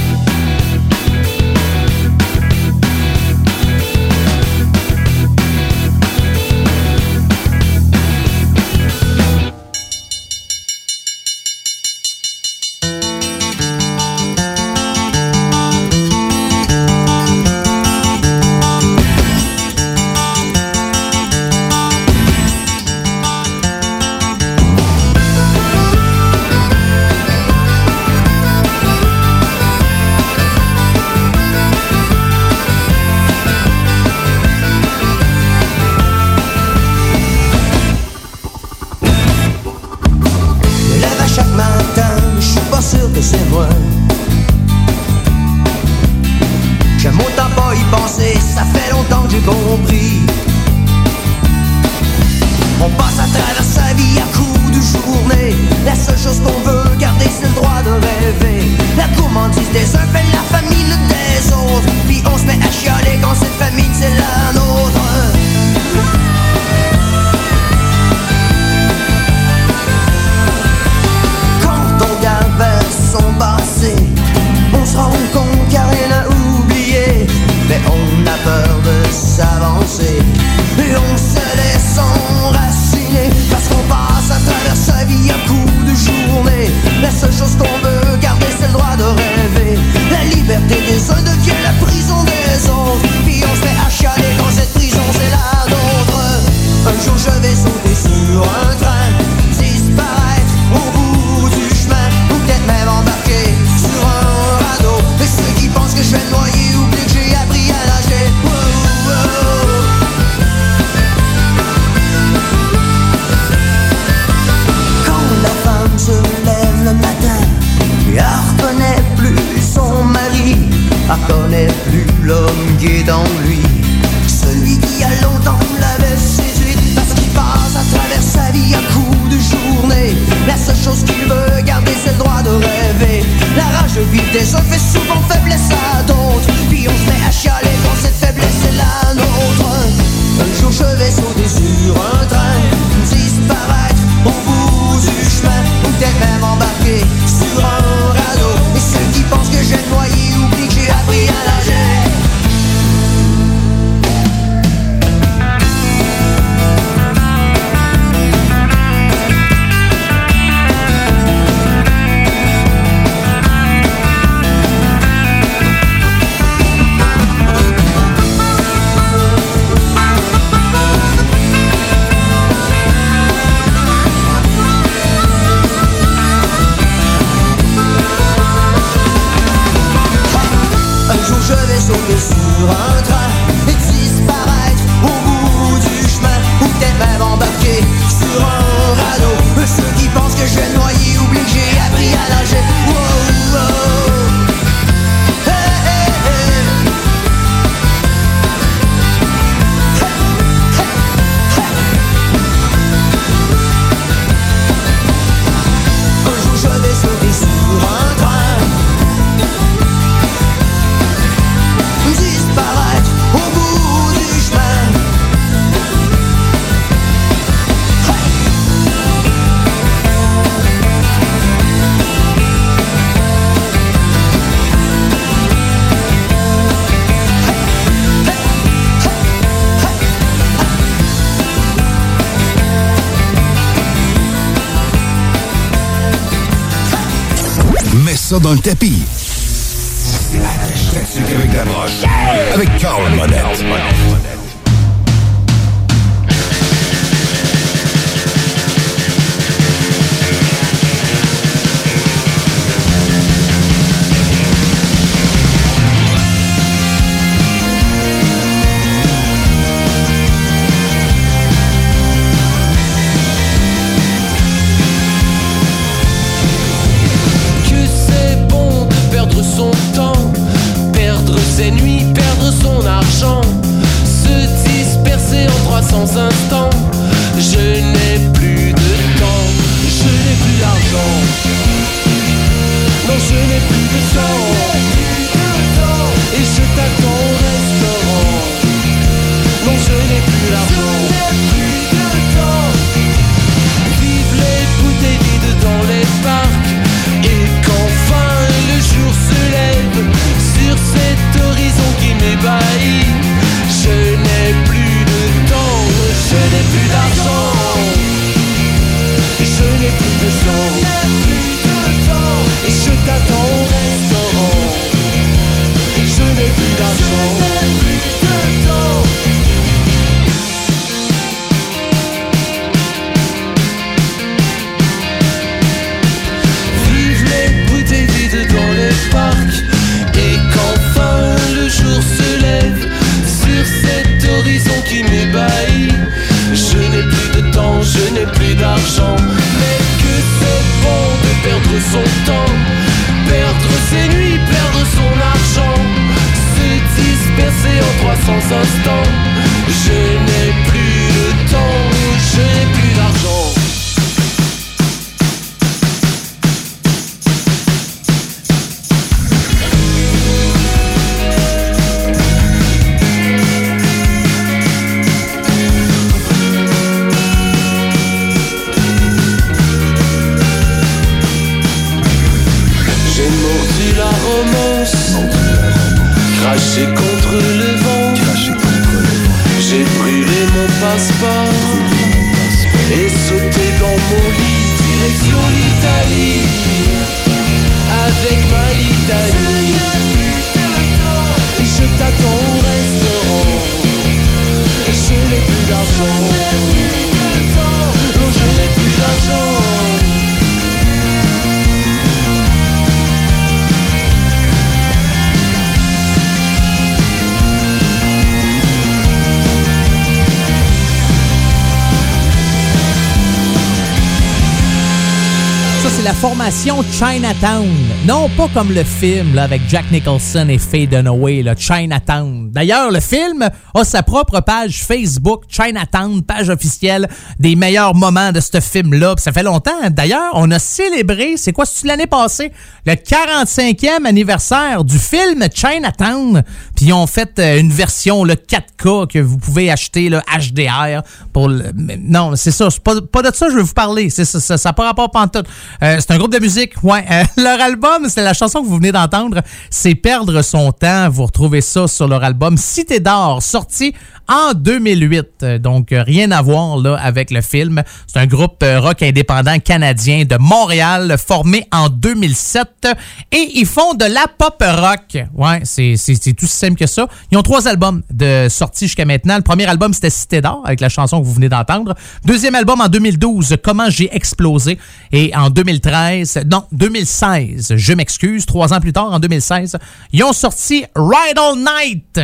Non pas comme le film avec Jack Nicholson et Faye Dunaway, là, Chinatown. D'ailleurs, le film a sa propre page Facebook, Chinatown, page officielle des meilleurs moments de ce film-là. Ça fait longtemps. D'ailleurs, on a célébré, c'est quoi, c'est l'année passée, le 45e anniversaire du film Chinatown? Puis ils ont fait euh, une version le 4K que vous pouvez acheter le HDR non, c'est ça, c'est pas, de ça je veux vous parler, ça, ça pas rapport pantoute. Euh, c'est un groupe de musique, ouais, euh, leur album, c'est la chanson que vous venez d'entendre, c'est Perdre son temps, vous retrouvez ça sur leur album Cité d'or, sorti en 2008. Euh, Donc, rien à voir là avec le film. C'est un groupe euh, rock indépendant canadien de Montréal formé en 2007 et ils font de la pop rock. Ouais, c'est tout simple que ça. Ils ont trois albums de sortie jusqu'à maintenant. Le premier album, c'était Cité d'or avec la chanson que vous venez d'entendre. Deuxième album en 2012, Comment j'ai explosé. Et en 2013, non, 2016, je m'excuse, trois ans plus tard, en 2016, ils ont sorti Ride All Night.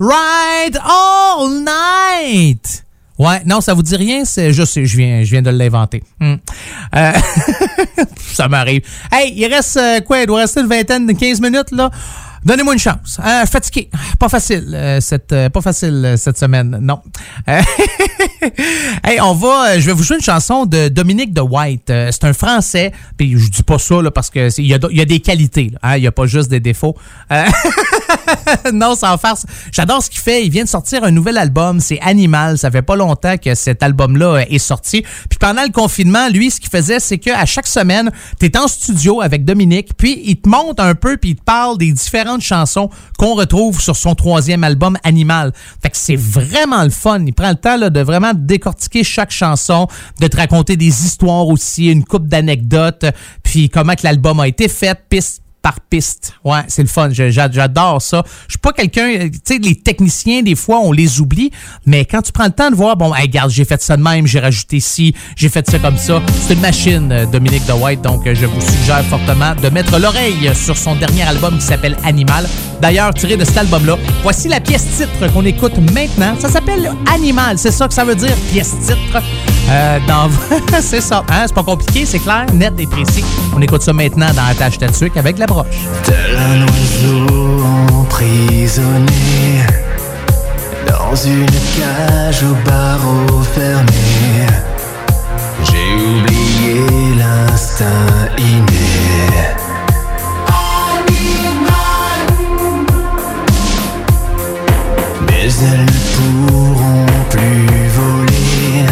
Ride All Night. Ouais, non, ça vous dit rien? C'est, je viens, je viens de l'inventer. Hmm. Euh, ça m'arrive. Hey, il reste euh, quoi? Il doit rester une vingtaine, de 15 minutes, là. Donnez-moi une chance. Euh, fatigué. Pas facile, euh, cette, euh, pas facile cette semaine. Non. Hey, on va. je vais vous jouer une chanson de Dominique de White. C'est un Français. Puis je dis pas ça là, parce que il y, a, des qualités. hein, Il y a pas juste des défauts. Non, sans farce. J'adore ce qu'il fait. Il vient de sortir un nouvel album. C'est Animal. Ça fait pas longtemps que cet album-là euh, est sorti. Puis pendant le confinement, lui, ce qu'il faisait, c'est qu'à chaque semaine, tu es en studio avec Dominique, puis il te monte un peu, puis il te parle des différentes chansons qu'on retrouve sur son troisième album Animal. Fait que c'est vraiment le fun. Il prend le temps là, de vraiment décortiquer chaque chanson, de te raconter des histoires aussi, une coupe d'anecdotes, puis comment que l'album a été fait, piste par piste. Ouais, c'est le fun. J'adore ça. Je suis pas quelqu'un, euh, tu sais, les techniciens, des fois, on les oublie, mais quand tu prends le temps de voir, bon, hey, regarde, j'ai fait ça de même, j'ai rajouté ci, j'ai fait ça comme ça. C'est une machine, euh, Dominique de White, donc euh, je vous suggère fortement de mettre l'oreille sur son dernier album qui s'appelle Animal. D'ailleurs, tiré de cet album-là, voici la pièce titre qu'on écoute maintenant. Ça s'appelle Animal, c'est ça que ça veut dire, pièce titre. Euh, dans... c'est ça, hein? c'est pas compliqué, c'est clair, net et précis. On écoute ça maintenant dans Attache Tatuc avec la Tel un oiseau emprisonné dans une cage aux barreaux fermés. J'ai oublié l'instinct inné. Mais elles ne pourront plus voler.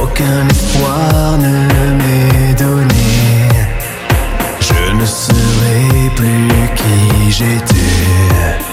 Aucun espoir ne m'est plus qui j'étais.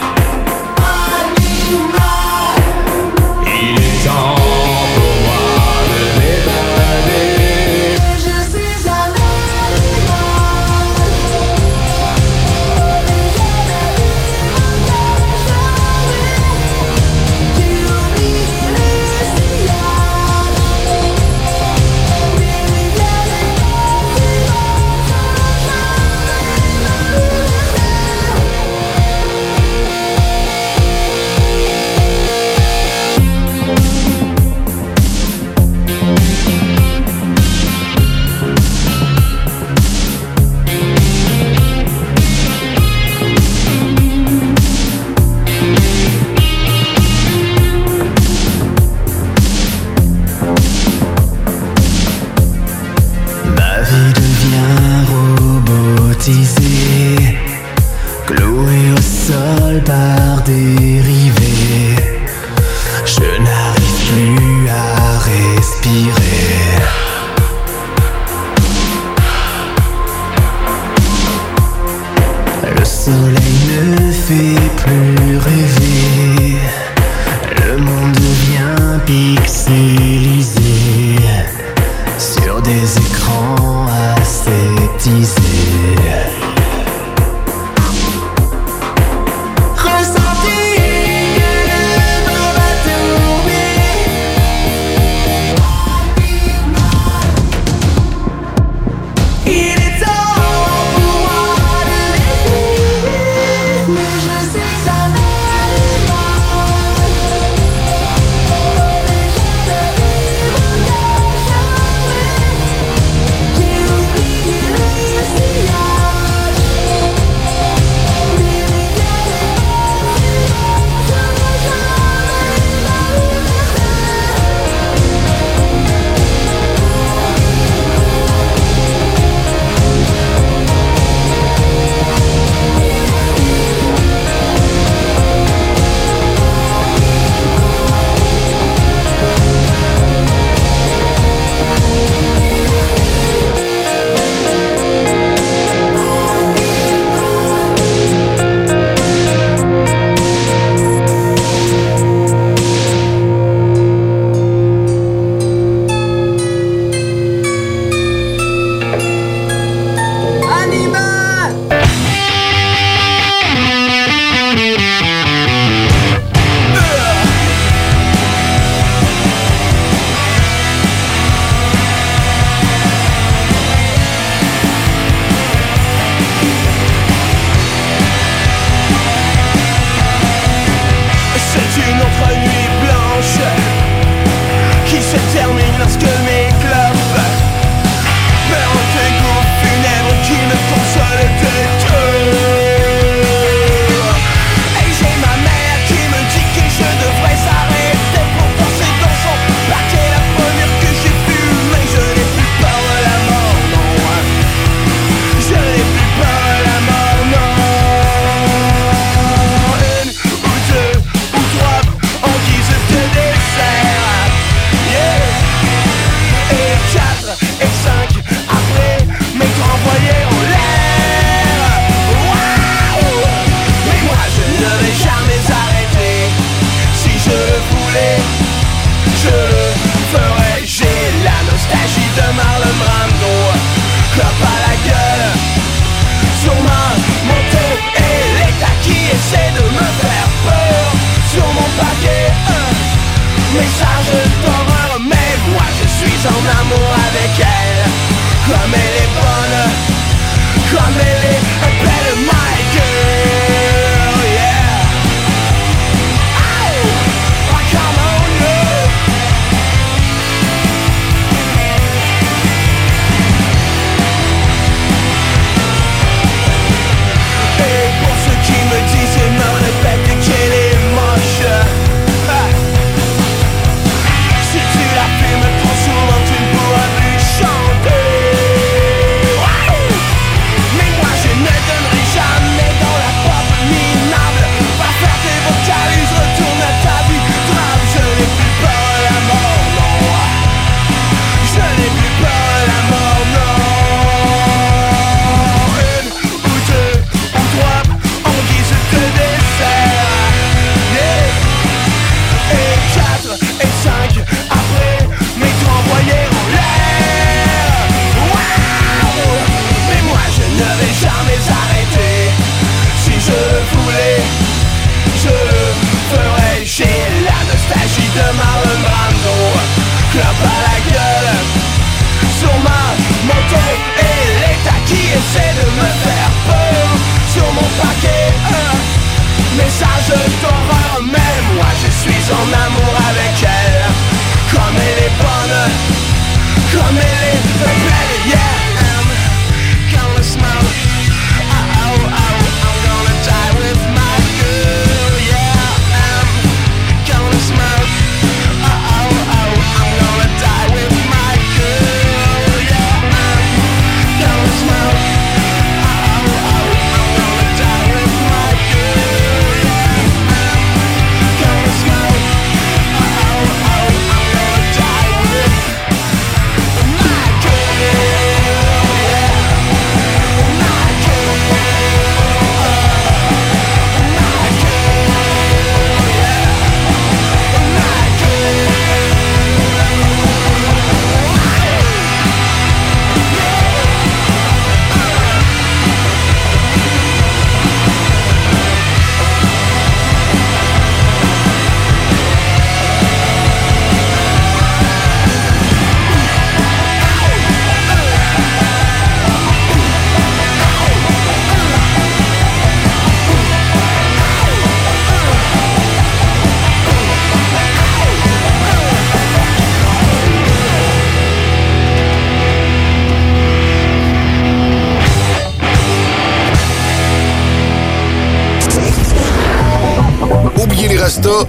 Vous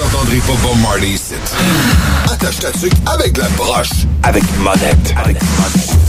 entendrez pas Bob Marley ici. Attache ta tuque avec la broche. Avec monette. Avec monette.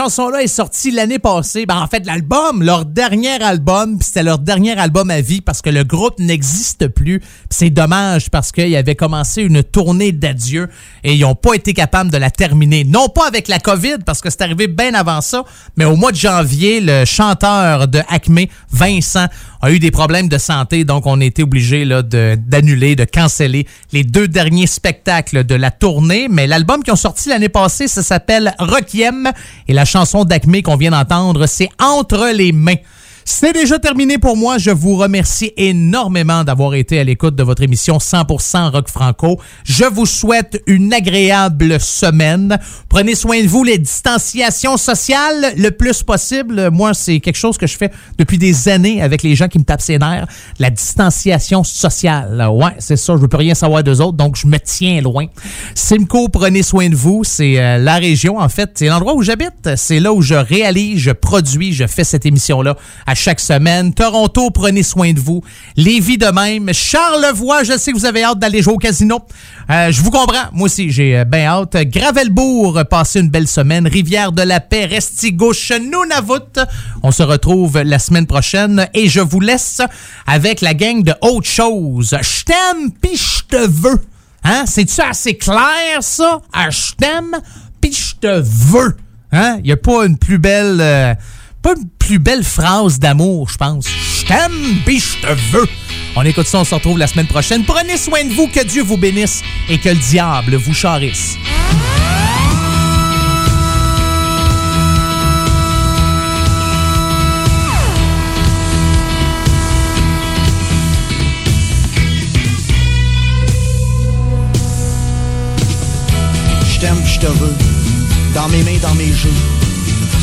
Chanson-là est sortie l'année passée. Ben, en fait, l'album, leur dernier album, c'était leur dernier album à vie parce que le groupe n'existe plus. C'est dommage parce qu'ils avaient commencé une tournée d'adieu et ils n'ont pas été capables de la terminer. Non pas avec la COVID, parce que c'est arrivé bien avant ça, mais au mois de janvier, le chanteur de Acme, Vincent, a eu des problèmes de santé, donc on a été obligé d'annuler, de, canceller les deux derniers spectacles de la tournée. Mais l'album qui ont sorti l'année passée, ça s'appelle Requiem, et la chanson d'Acme qu'on vient d'entendre, c'est Entre les mains. C'est déjà terminé pour moi. Je vous remercie énormément d'avoir été à l'écoute de votre émission 100% Rock Franco. Je vous souhaite une agréable semaine. Prenez soin de vous, les distanciations sociales le plus possible. Moi, c'est quelque chose que je fais depuis des années avec les gens qui me tapent ses nerfs. La distanciation sociale. Ouais, c'est ça. Je veux plus rien savoir d'eux autres, donc je me tiens loin. Simcoe, prenez soin de vous. C'est euh, la région, en fait. C'est l'endroit où j'habite. C'est là où je réalise, je produis, je fais cette émission-là à chaque semaine. Toronto, prenez soin de vous. Lévis de même. Charlevoix, je sais que vous avez hâte d'aller jouer au casino. Euh, je vous comprends. Moi aussi, j'ai euh, bien hâte. Gravelbourg, passez une belle semaine. Rivière de la Paix, Restigouche, Nunavut. On se retrouve la semaine prochaine et je vous laisse avec la gang de Autre Chose. Je t'aime pis je te veux. Hein? C'est-tu assez clair, ça? Ah, je t'aime pis je te veux. Hein? Y a pas une plus belle... euh, pas une plus belle phrase d'amour, je pense. Je t'aime pis je te veux. On écoute ça, on se retrouve la semaine prochaine. Prenez soin de vous, que Dieu vous bénisse et que le diable vous charisse. Je t'aime, je te veux. Dans mes mains, dans mes jeux.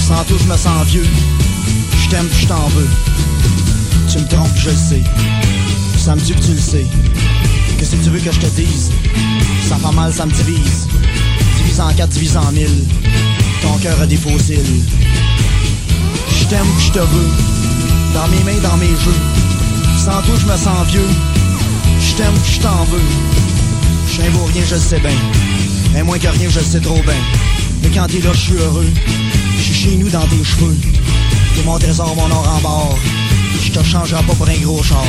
Sans tout, je me sens vieux. Je t'aime, je t'en veux. Tu me trompes, je le sais. Ça me tue tu le sais. Qu'est-ce que tu veux que je te dise? Ça fait mal, ça me divise. Divise en quatre, divise en mille. Ton cœur a des fossiles. Je t'aime, je te veux. Dans mes mains, dans mes jeux. Sans tout, je me sens vieux. Je t'aime, je t'en veux. Je beau rien, je le sais bien. Mais moins que rien, je le sais trop bien. Mais quand t'es là, je suis heureux. Suis chez nous dans tes cheveux. T'es mon trésor, mon or en bord. Je te changerai pas pour un gros char.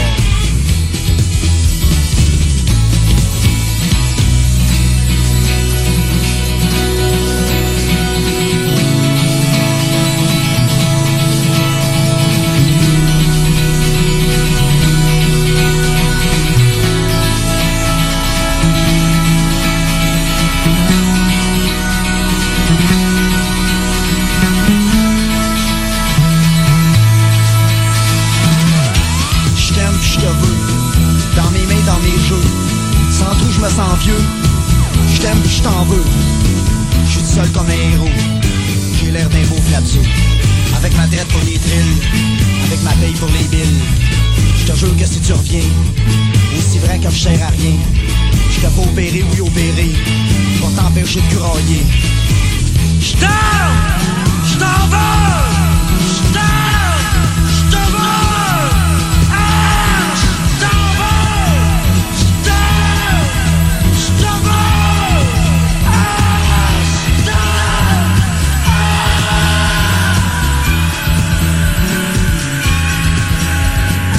T'en veux. Je suis seul comme un héros. J'ai l'air d'un beau flapso. Avec ma traite pour les trilles. Avec ma paye pour les billes. Je te jure que si tu reviens, aussi vrai que je à rien. Je t'ai pas opéré, oui opéré. Pour t'empêcher de grailler. Je t'aime! Je t'en!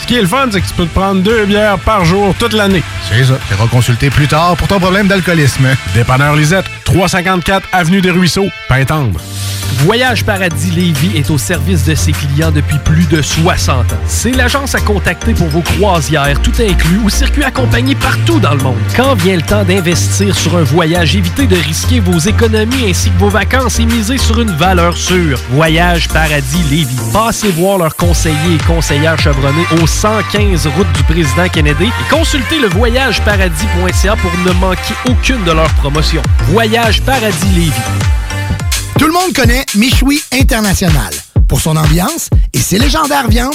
Ce qui est le fun, c'est que tu peux te prendre deux bières par jour toute l'année. C'est ça. Tu iras consulter plus tard pour ton problème d'alcoolisme. Dépanneur Lisette, 354 Avenue des Ruisseaux, Pintendre. Voyage Paradis Lévis est au service de ses clients depuis plus de 60 ans. C'est l'agence à contacter pour vos croisières, tout inclus, ou circuits accompagnés partout dans le monde. Quand vient le temps d'investir sur un voyage, évitez de risquer vos économies ainsi que vos vacances et misez sur une valeur sûre. Voyage Paradis Lévis. Passez voir leurs conseillers et conseillères chevronnés au 115 route du président Kennedy et consultez le voyageparadis.ca pour ne manquer aucune de leurs promotions. Voyage Paradis Lévis. Tout le monde connaît Michoui International pour son ambiance et ses légendaires viandes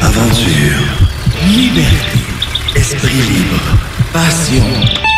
Aventure, liberté, esprit libre, passion.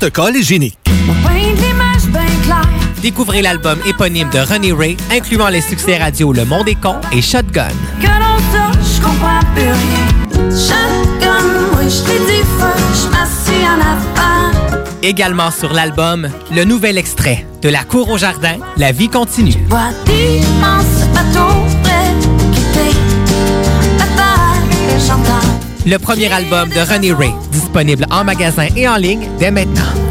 protocole hygiénique. Découvrez l'album éponyme de Ronnie Ray, incluant les succès radio Le Monde est con et Shotgun. Également sur l'album, le nouvel extrait de La cour au jardin, La vie continue. Le premier album de Ronnie Ray, disponible en magasin et en ligne dès maintenant.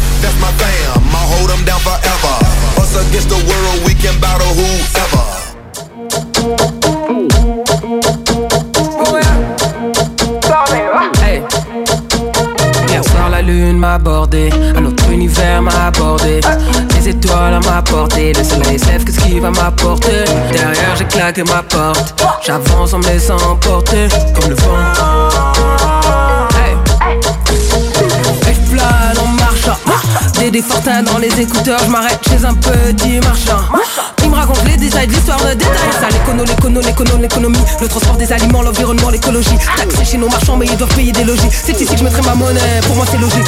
That's my fam, I'll hold them down forever. Us against the world, we can battle whoever. Hey. Hier soir, la lune m'a abordé, un autre univers m'a abordé. Les étoiles à ma portée, le soleil se lève, qu'est-ce qui va m'apporter? Derrière, j'ai claqué ma porte, j'avance en me laissant emporter, comme le vent. Dédé Fortin dans les écouteurs, je m'arrête chez un petit marchand. Il me raconte les détails de l'histoire de détails. Ça, l'écono, l'écono, l'écono, l'économie. Le transport des aliments, l'environnement, l'écologie. Taxé chez nos marchands, mais ils doivent payer des logis. C'est ici que je mettrai ma monnaie, pour moi c'est logique.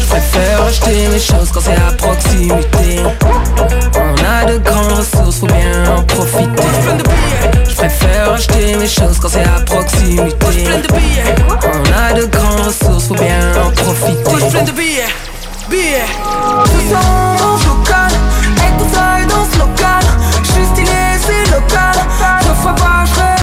Je préfère acheter mes choses quand c'est à proximité. On a de grandes ressources, faut bien en profiter. Je préfère acheter mes choses quand c'est à proximité. On a de grandes ressources, faut bien en profiter billet. Tous en rouge local, écoute ça et danse local. Juste il est si local, ne faut pas.